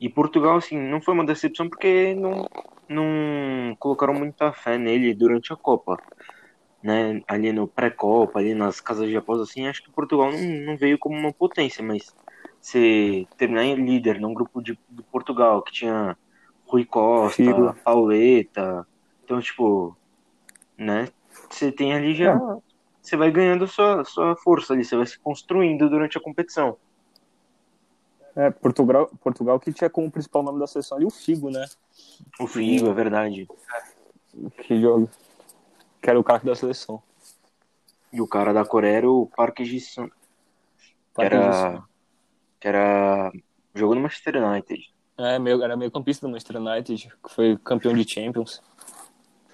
E Portugal, assim, não foi uma decepção porque não, não colocaram muita fé nele durante a Copa. Né? Ali no pré-Copa, ali nas casas de aposta, assim, acho que Portugal não, não veio como uma potência, mas se terminar em líder num grupo de, de Portugal que tinha Rui Costa, Figo. Pauleta, então, tipo, né? Você tem ali já. Você vai ganhando sua, sua força ali, você vai se construindo durante a competição. É, Portugal, Portugal que tinha como principal nome da seleção ali o Figo, né? O Figo, é verdade. Que joga. Que era o craque da seleção. E o cara da Coreia era o Park Ji-sung, que Parque era, que era. jogou no Manchester United. É, meio, era meio campista do Manchester United, que foi campeão de Champions.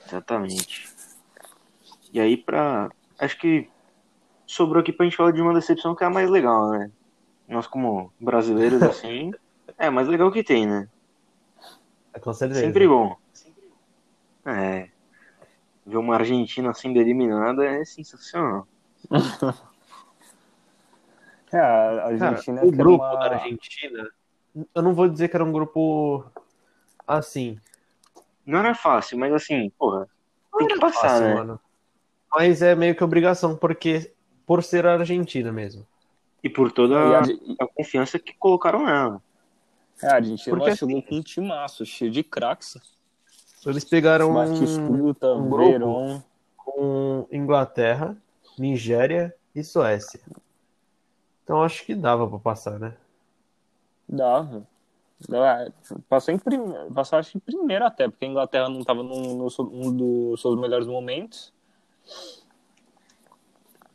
Exatamente. E aí, pra. Acho que sobrou aqui pra gente falar de uma decepção que é a mais legal, né? Nós, como brasileiros, assim, é a mais legal que tem, né? É, com certeza. Sempre bom. É. Ver uma Argentina sendo eliminada é sensacional. É, a Cara, Argentina o que era grupo uma... da Argentina, eu não vou dizer que era um grupo assim. Não era fácil, mas assim, porra, Não tem que passar, fácil, né? mano. Mas é meio que obrigação, porque por ser a Argentina mesmo. E por toda E a, a, confiança que colocaram nela. a Argentina Porque, chegou com um timaço, cheio de craques. Eles pegaram Batistuta, um grupo. Verón. com Inglaterra, Nigéria e Suécia. Então acho que dava pra passar, né? Dava. Dava. Passou em primeiro, passou acho que em primeiro até, porque a Inglaterra não estava num, num, seu- um dos seus melhores momentos.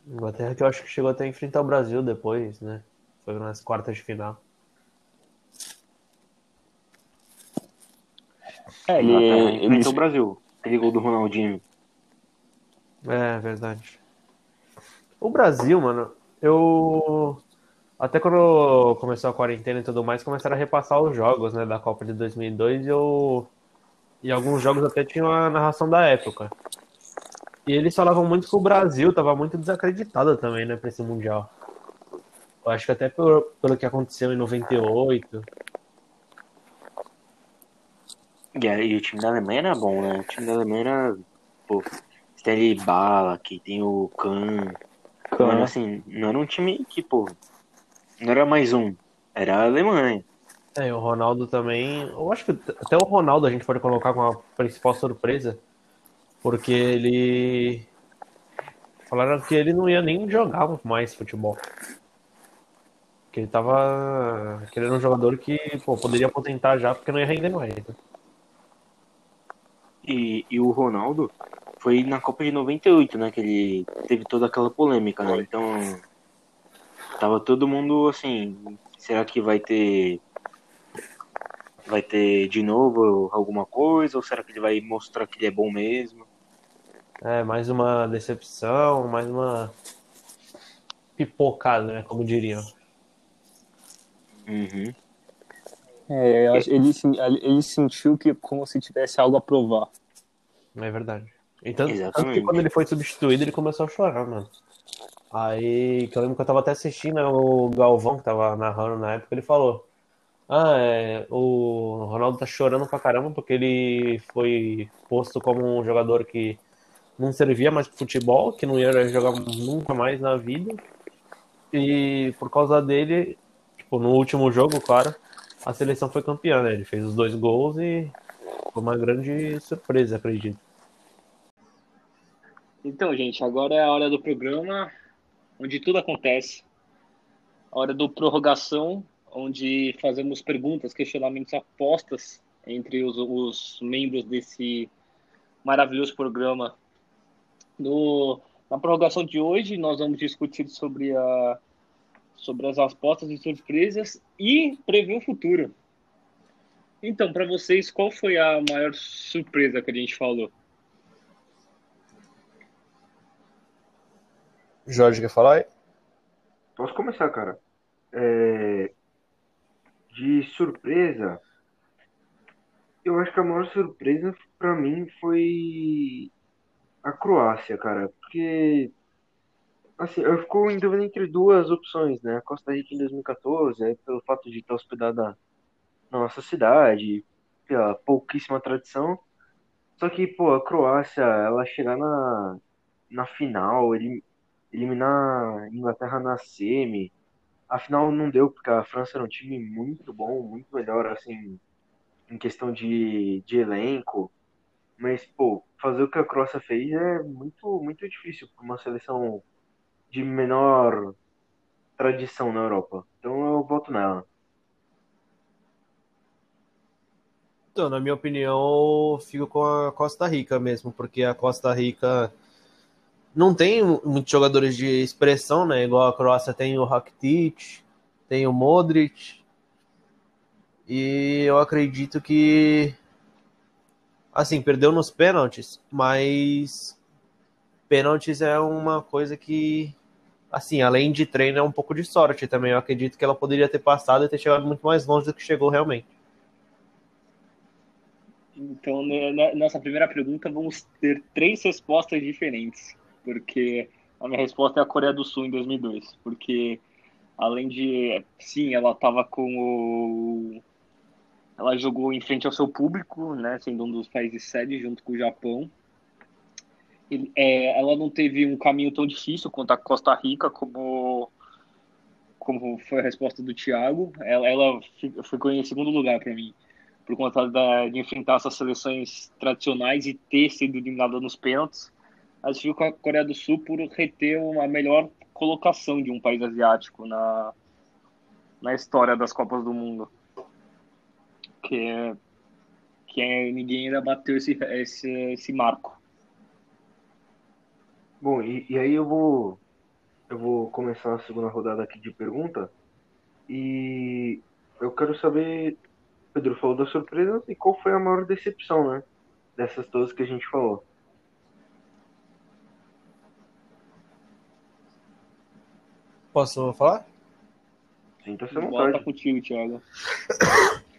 Inglaterra que eu acho que chegou até a enfrentar o Brasil depois, né? Foi nas quartas de final. É, ele, ele enfrentou o Brasil. Aquele gol do Ronaldinho. É, verdade. O Brasil, mano, eu. Até quando começou a quarentena e tudo mais, começaram a repassar os jogos, né, da Copa de 2002 e eu. E alguns jogos até tinham a narração da época. E eles falavam muito que o Brasil tava muito desacreditado também, né, pra esse Mundial. Eu acho que até pelo, pelo que aconteceu em 98. E, aí, o time da Alemanha era bom, né? O time da Alemanha era. Pô, Stanley Bala, que tem o Kahn. Mano, assim, não era um time que, pô. Não era mais um. Era a Alemanha. É, o Ronaldo também. Eu acho que até o Ronaldo a gente pode colocar como a principal surpresa. Porque ele. Falaram que ele não ia nem jogar mais futebol. Que ele tava. Que ele era um jogador que pô, poderia aposentar já porque não ia render mais. Né? E, e o Ronaldo foi na Copa de 98, né? Que ele teve toda aquela polêmica, né? Então. Tava todo mundo assim. Será que vai ter. Vai ter de novo alguma coisa? Ou será que ele vai mostrar que ele é bom mesmo? É, mais uma decepção, mais uma pipocada, né? Como diriam. Uhum. É, ele, ele sentiu que como se tivesse algo a provar. É verdade. Então, tanto que quando ele foi substituído, ele começou a chorar, mano. Aí, que eu lembro que eu tava até assistindo né, o Galvão, que tava narrando na época, ele falou: Ah, é, o Ronaldo tá chorando pra caramba porque ele foi posto como um jogador que não servia mais pro futebol, que não ia jogar nunca mais na vida. E por causa dele, tipo, no último jogo, claro, a seleção foi campeã, né? Ele fez os dois gols e foi uma grande surpresa, acredito. Então, gente, agora é a hora do programa onde tudo acontece. A hora do prorrogação, onde fazemos perguntas, questionamentos, apostas entre os, os membros desse maravilhoso programa. No, na prorrogação de hoje, nós vamos discutir sobre, a, sobre as apostas e surpresas e prever o futuro. Então, para vocês, qual foi a maior surpresa que a gente falou? Jorge, quer falar aí? Posso começar, cara. É... De surpresa, eu acho que a maior surpresa para mim foi a Croácia, cara. Porque, assim, eu fico em dúvida entre duas opções, né? A Costa Rica em 2014, aí, pelo fato de estar hospedada na nossa cidade, pela pouquíssima tradição. Só que, pô, a Croácia, ela chegar na, na final, ele eliminar a Inglaterra na semi. Afinal, não deu, porque a França era um time muito bom, muito melhor, assim, em questão de, de elenco. Mas, pô, fazer o que a Croácia fez é muito, muito difícil para uma seleção de menor tradição na Europa. Então eu voto nela. Então, na minha opinião, fico com a Costa Rica mesmo, porque a Costa Rica não tem muitos jogadores de expressão, né? Igual a Croácia tem o Rakitic, tem o Modric. E eu acredito que assim, perdeu nos pênaltis, mas pênaltis é uma coisa que assim, além de treino é um pouco de sorte também. Eu acredito que ela poderia ter passado e ter chegado muito mais longe do que chegou realmente. Então, na nossa primeira pergunta, vamos ter três respostas diferentes porque a minha resposta é a Coreia do Sul em 2002, porque além de, sim, ela estava com o ela jogou em frente ao seu público, né, sendo um dos países sede junto com o Japão. É, ela não teve um caminho tão difícil quanto a Costa Rica, como como foi a resposta do Thiago. Ela, ela ficou em segundo lugar para mim, por conta da, de enfrentar essas seleções tradicionais e ter sido eliminada nos pênaltis fico com a Coreia do Sul por reter uma melhor colocação de um país asiático na, na história das Copas do Mundo. Que, é, que é, ninguém ainda bateu esse, esse, esse marco. Bom, e, e aí eu vou eu vou começar a segunda rodada aqui de pergunta. E eu quero saber, Pedro falou das surpresas e qual foi a maior decepção, né? Dessas todas que a gente falou. Posso falar? Sinta-se à Bota vontade. contigo, Thiago.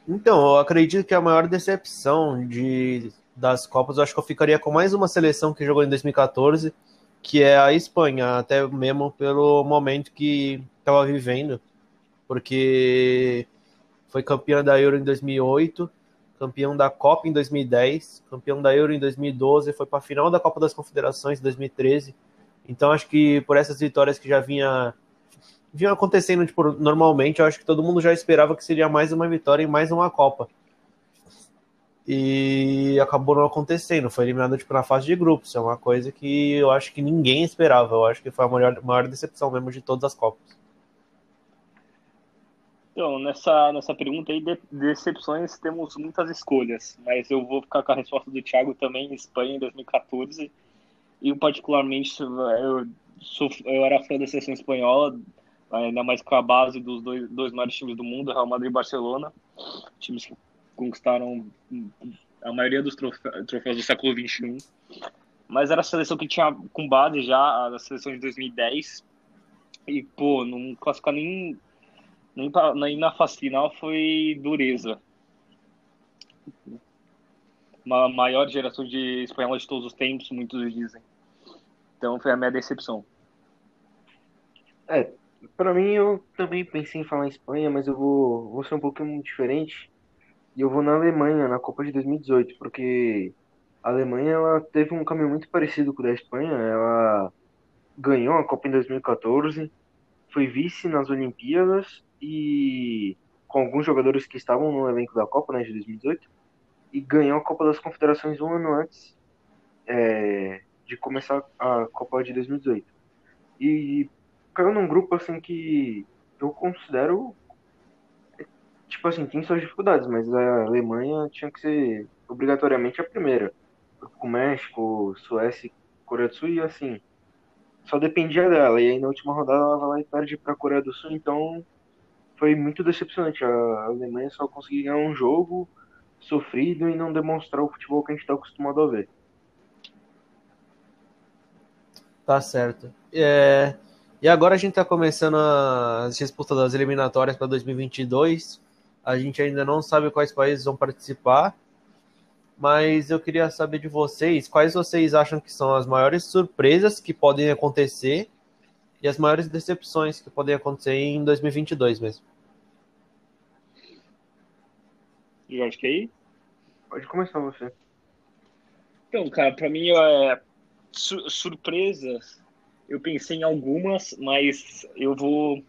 Então, eu acredito que a maior decepção de, das Copas, eu acho que eu ficaria com mais uma seleção que jogou em 2014, que é a Espanha, até mesmo pelo momento que estava vivendo, porque foi campeã da Euro em 2008, campeão da Copa em 2010, campeão da Euro em 2012, foi para a final da Copa das Confederações em 2013. Então, acho que por essas vitórias que já vinha vinha acontecendo tipo, normalmente, eu acho que todo mundo já esperava que seria mais uma vitória e mais uma Copa. E acabou não acontecendo, foi eliminado tipo, na fase de grupos. É uma coisa que eu acho que ninguém esperava. Eu acho que foi a maior, maior decepção mesmo de todas as Copas. Então, nessa, nessa pergunta aí, de decepções, temos muitas escolhas, mas eu vou ficar com a resposta do Thiago também, Espanha em 2014. E, particularmente, eu, sou, eu era fã da seleção espanhola, ainda mais com a base dos dois, dois maiores times do mundo, Real Madrid e Barcelona, times que conquistaram a maioria dos troféus, do século XXI. Mas era a seleção que tinha com base já a seleção de 2010. E, pô, não classificar nem, nem, pra, nem na fase final foi dureza. Uma maior geração de espanhola de todos os tempos, muitos dizem. Então foi a minha decepção. É, Pra mim, eu também pensei em falar em Espanha, mas eu vou, vou ser um pouquinho diferente. E eu vou na Alemanha, na Copa de 2018, porque a Alemanha ela teve um caminho muito parecido com o da Espanha. Ela ganhou a Copa em 2014, foi vice nas Olimpíadas e com alguns jogadores que estavam no elenco da Copa né, de 2018 e ganhou a Copa das Confederações um ano antes é, de começar a Copa de 2018. E caiu num grupo assim que eu considero tipo assim, tem suas dificuldades, mas a Alemanha tinha que ser obrigatoriamente a primeira. Com México, Suécia, Coreia do Sul e assim, só dependia dela. E aí na última rodada ela vai lá e perde para a Coreia do Sul, então foi muito decepcionante. A Alemanha só conseguiu ganhar um jogo sofrido e não demonstrar o futebol que a gente está acostumado a ver. Tá certo. É, e agora a gente está começando as disputas das eliminatórias para 2022. A gente ainda não sabe quais países vão participar, mas eu queria saber de vocês quais vocês acham que são as maiores surpresas que podem acontecer e as maiores decepções que podem acontecer em 2022 mesmo. Jorge, quer ir? Pode começar você. Então, cara, para mim é su surpresas eu pensei em algumas, mas eu vou,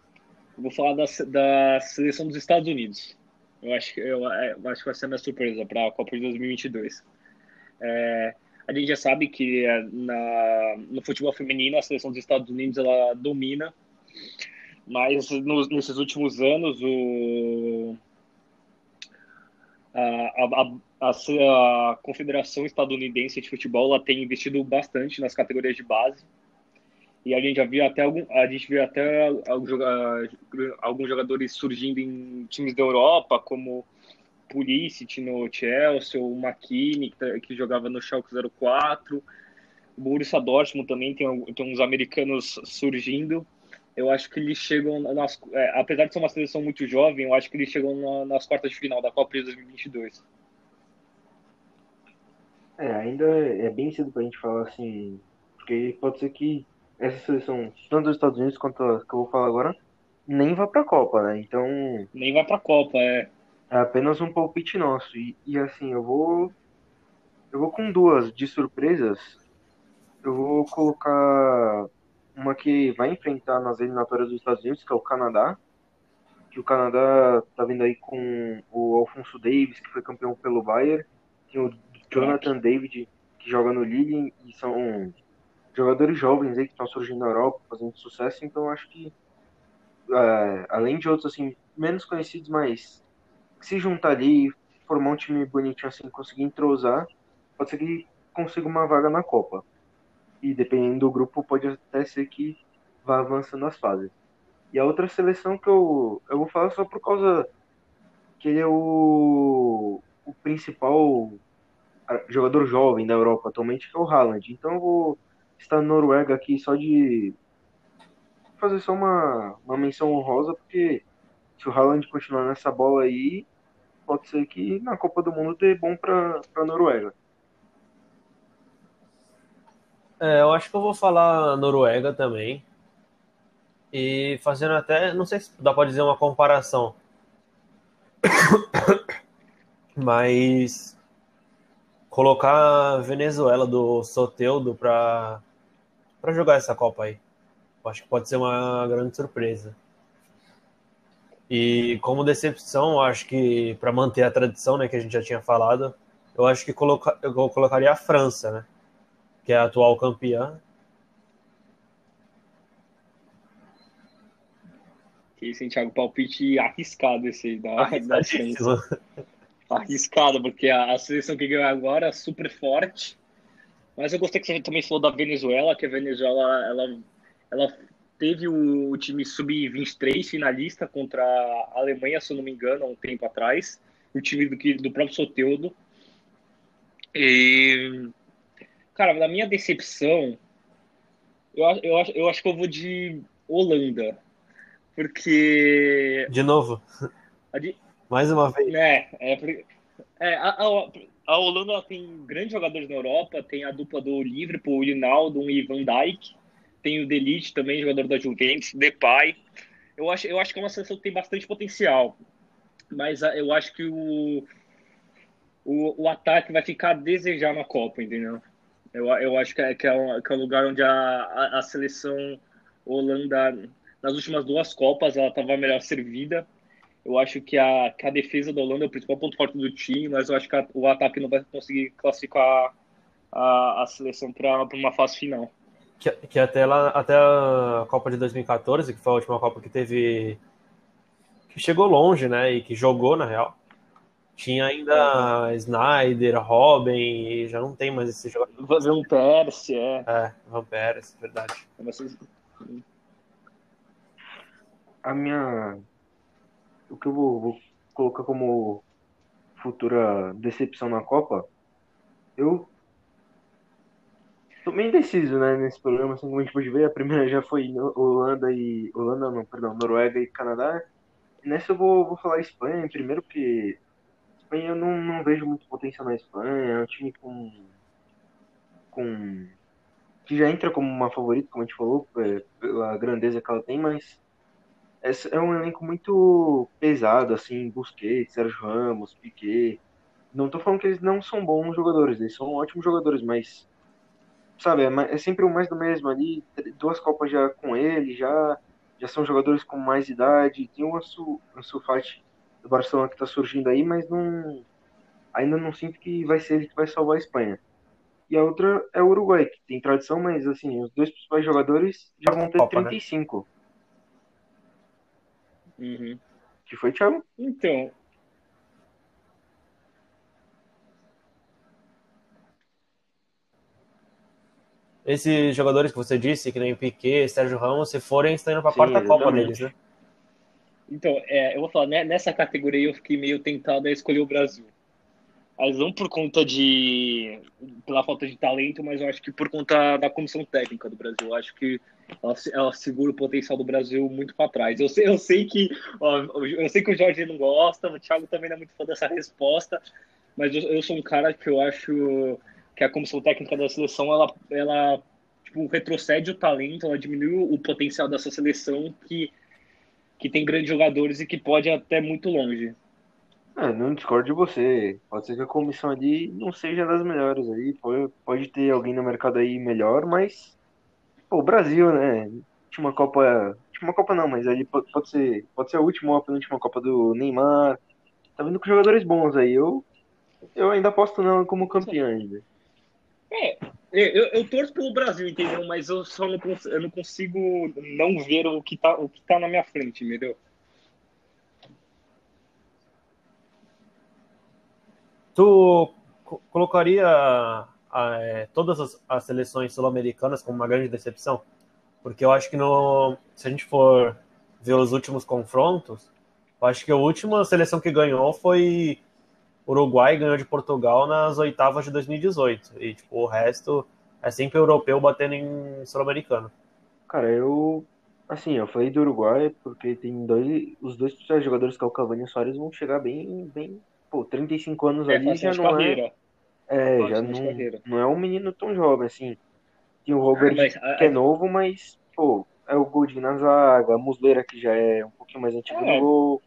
vou falar da, da seleção dos Estados Unidos. Eu acho, eu, é, eu acho que vai ser a minha surpresa para a Copa de 2022. É, a gente já sabe que é, na, no futebol feminino a seleção dos Estados Unidos ela domina, mas nos, nesses últimos anos o, a, a, a, a, Confederação Estadunidense de Futebol ela tem investido bastante nas categorias de base e a gente já viu até algum, a gente viu até alguns jogadores surgindo em times da Europa, como Pulisic no Chelsea, o McKinney, que, tá, que jogava no Schalke 04, o Borussia Dortmund também tem, tem uns americanos surgindo. Eu acho que eles chegam, nas, é, apesar de ser uma seleção muito jovem, eu acho que eles chegam na, nas quartas de final da Copa de 2022. É, ainda é bem cedo pra gente falar assim, porque pode ser que essa seleção, tanto dos Estados Unidos quanto a que eu vou falar agora, nem vai pra Copa, né? Então. Nem vai pra Copa, é. É apenas um palpite nosso. E, e assim, eu vou. Eu vou com duas de surpresas. Eu vou colocar uma que vai enfrentar nas eliminatórias dos Estados Unidos, que é o Canadá. Que o Canadá tá vindo aí com o Alfonso Davis, que foi campeão pelo Bayern. Tem o Jonathan David, que joga no Lille, e são jogadores jovens aí que estão surgindo na Europa, fazendo sucesso, então acho que é, além de outros assim menos conhecidos, mas se juntar ali, formar um time bonitinho assim, conseguir entrosar, pode ser que consiga uma vaga na Copa. E dependendo do grupo, pode até ser que vai avançando as fases. E a outra seleção que eu, eu vou falar só por causa que ele é o, o principal jogador jovem da Europa atualmente, que é o Haaland. Então eu vou estar na Noruega aqui só de fazer só uma, uma menção honrosa, porque se o Haaland continuar nessa bola aí, pode ser que na Copa do Mundo dê bom para a Noruega. É, eu acho que eu vou falar Noruega também. E fazendo até, não sei se dá para dizer uma comparação. Mas colocar a Venezuela do Soteudo para para jogar essa Copa aí. Eu acho que pode ser uma grande surpresa. E como decepção, acho que para manter a tradição, né, que a gente já tinha falado, eu acho que coloca, eu colocaria a França, né, que é a atual campeã. Que Santiago palpite arriscado esse aí da, da. Arriscado, porque a, a seleção que ganhou agora é super forte. Mas eu gostei que você também falou da Venezuela, que a Venezuela ela, ela teve o, time sub-23 finalista contra a Alemanha, se eu não me engano, há um tempo atrás. O time do, do próprio Soteudo. E, cara, na minha decepção, eu, eu, eu acho que eu vou de Holanda. Porque. De novo? De, Mais uma vez. É, é, é a, a, a Holanda tem grandes jogadores na Europa, tem a dupla do Liverpool, Rinaldo e Van Dijk tem o Delite também, jogador da Juventus, Depay. Eu acho, eu acho que é uma seleção que tem bastante potencial, mas ah, eu acho que o, o, o ataque vai ficar a desejar na Copa, entendeu? Eu, eu acho que é, que é, um, que é um lugar onde a, a, a seleção Holanda, nas últimas duas Copas, ela estava melhor servida. Eu acho que a, que a defesa da Holanda é o principal ponto forte do time, mas eu acho que a, o ataque não vai conseguir classificar a, a seleção para uma fase final que, que até lá, até a Copa de 2014, que foi a última Copa que teve. que chegou longe, né? E que jogou, na real. Tinha ainda é. Snyder, Robin, e já não tem mais esse jogador. Van Persie, é. É, Van Persie, verdade. A minha. O que eu vou, vou colocar como futura decepção na Copa, eu Tô meio indeciso, né, nesse programa, assim como a gente pode ver. A primeira já foi Holanda e. Holanda, não, perdão, Noruega e Canadá. Nessa eu vou, vou falar Espanha primeiro, porque Espanha eu não, não vejo muito potencial na Espanha. É um time com. com. que já entra como uma favorita, como a gente falou, pela grandeza que ela tem, mas. É um elenco muito pesado, assim, Busquets, Sérgio Ramos, Piquet. Não tô falando que eles não são bons jogadores, eles são ótimos jogadores, mas sabe, é, é, sempre o mais do mesmo ali, duas Copas já com ele, já, já são jogadores com mais idade, tem o Ansu, Ansu Fati do Barcelona que está surgindo aí, mas não, ainda não sinto que vai ser ele que vai salvar a Espanha. E a outra é o Uruguai, que tem tradição, mas assim, os dois principais jogadores já vão ter Copa, 35. Né? Uhum. Que foi, Thiago? Então, esses jogadores que você disse, que nem Piquet, Sérgio Ramos, se forem, estão indo para a quarta Copa deles, né? Então, é, eu vou falar, né, nessa categoria eu fiquei meio tentado a escolher o Brasil. Mas não por conta de. pela falta de talento, mas eu acho que por conta da comissão técnica do Brasil. Eu acho que ela, ela segura o potencial do Brasil muito para trás. Eu sei, eu sei que ó, eu sei que o Jorge não gosta, o Thiago também não é muito fã dessa resposta, mas eu, eu sou um cara que eu acho que a comissão técnica da seleção ela, ela tipo, retrocede o talento, ela diminui o potencial dessa seleção que, que tem grandes jogadores e que pode ir até muito longe. É, não discordo de você. Pode ser que a comissão ali não seja das melhores aí. Pode, pode ter alguém no mercado aí melhor, mas pô, o Brasil, né? Última Copa. Última Copa não, mas ali pode, pode ser. Pode ser a última ou a penúltima Copa do Neymar. Tá vindo com jogadores bons aí. Eu, eu ainda aposto nela como campeã ainda. É, eu, eu torço pelo Brasil, entendeu? Mas eu só não, eu não consigo não ver o que, tá, o que tá na minha frente, entendeu? Tu colocaria é, todas as, as seleções sul-americanas como uma grande decepção? Porque eu acho que no, se a gente for ver os últimos confrontos, eu acho que a última seleção que ganhou foi Uruguai, ganhou de Portugal nas oitavas de 2018. E tipo, o resto é sempre europeu batendo em sul-americano. Cara, eu. Assim, eu falei do Uruguai porque tem dois. Os dois jogadores, que é o Cavani e o Soares, vão chegar bem. bem pô, 35 anos É, ali já de não carreira. é. É, já não, carreira. não é um menino tão jovem, assim. Tem o Robert, Ah, mas, ah, que é novo, mas, pô, é o Golding na zaga, a Muslera, que já é um pouquinho mais antigo É. gol.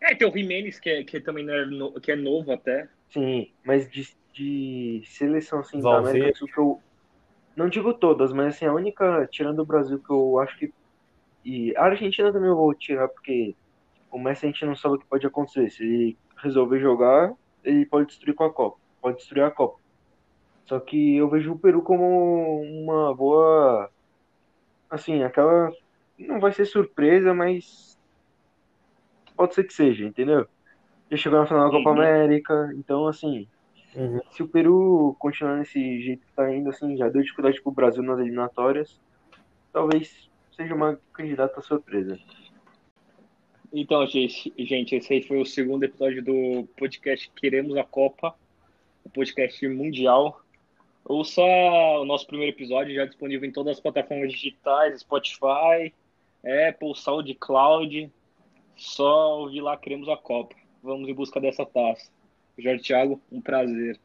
É, tem o Jimenez, que, é, que também não é, no- que é novo até. Sim, mas de, de seleção, assim, da. América do Sul que eu. Não digo todas, mas assim, a única, tirando o Brasil, que eu acho que. E a Argentina também eu vou tirar, porque o Messi a gente não sabe o que pode acontecer. Se ele resolver jogar, ele pode destruir com a Copa. Pode destruir a Copa. Só que eu vejo o Peru como uma boa. Assim, aquela. Não vai ser surpresa, mas. Pode ser que seja, entendeu? Já chegou na final da Copa Uhum. América, então assim. Uhum. Se o Peru continuar nesse jeito que tá indo, assim, já deu dificuldade pro Brasil nas eliminatórias, talvez seja uma candidata surpresa. Então, gente, gente, esse aí foi o segundo episódio do podcast Queremos a Copa, o podcast mundial. Ouça o nosso primeiro episódio, já disponível em todas as plataformas digitais, Spotify, Apple, SoundCloud. Só ouvir lá Queremos a Copa. Vamos em busca dessa taça. Jorge Thiago, um prazer.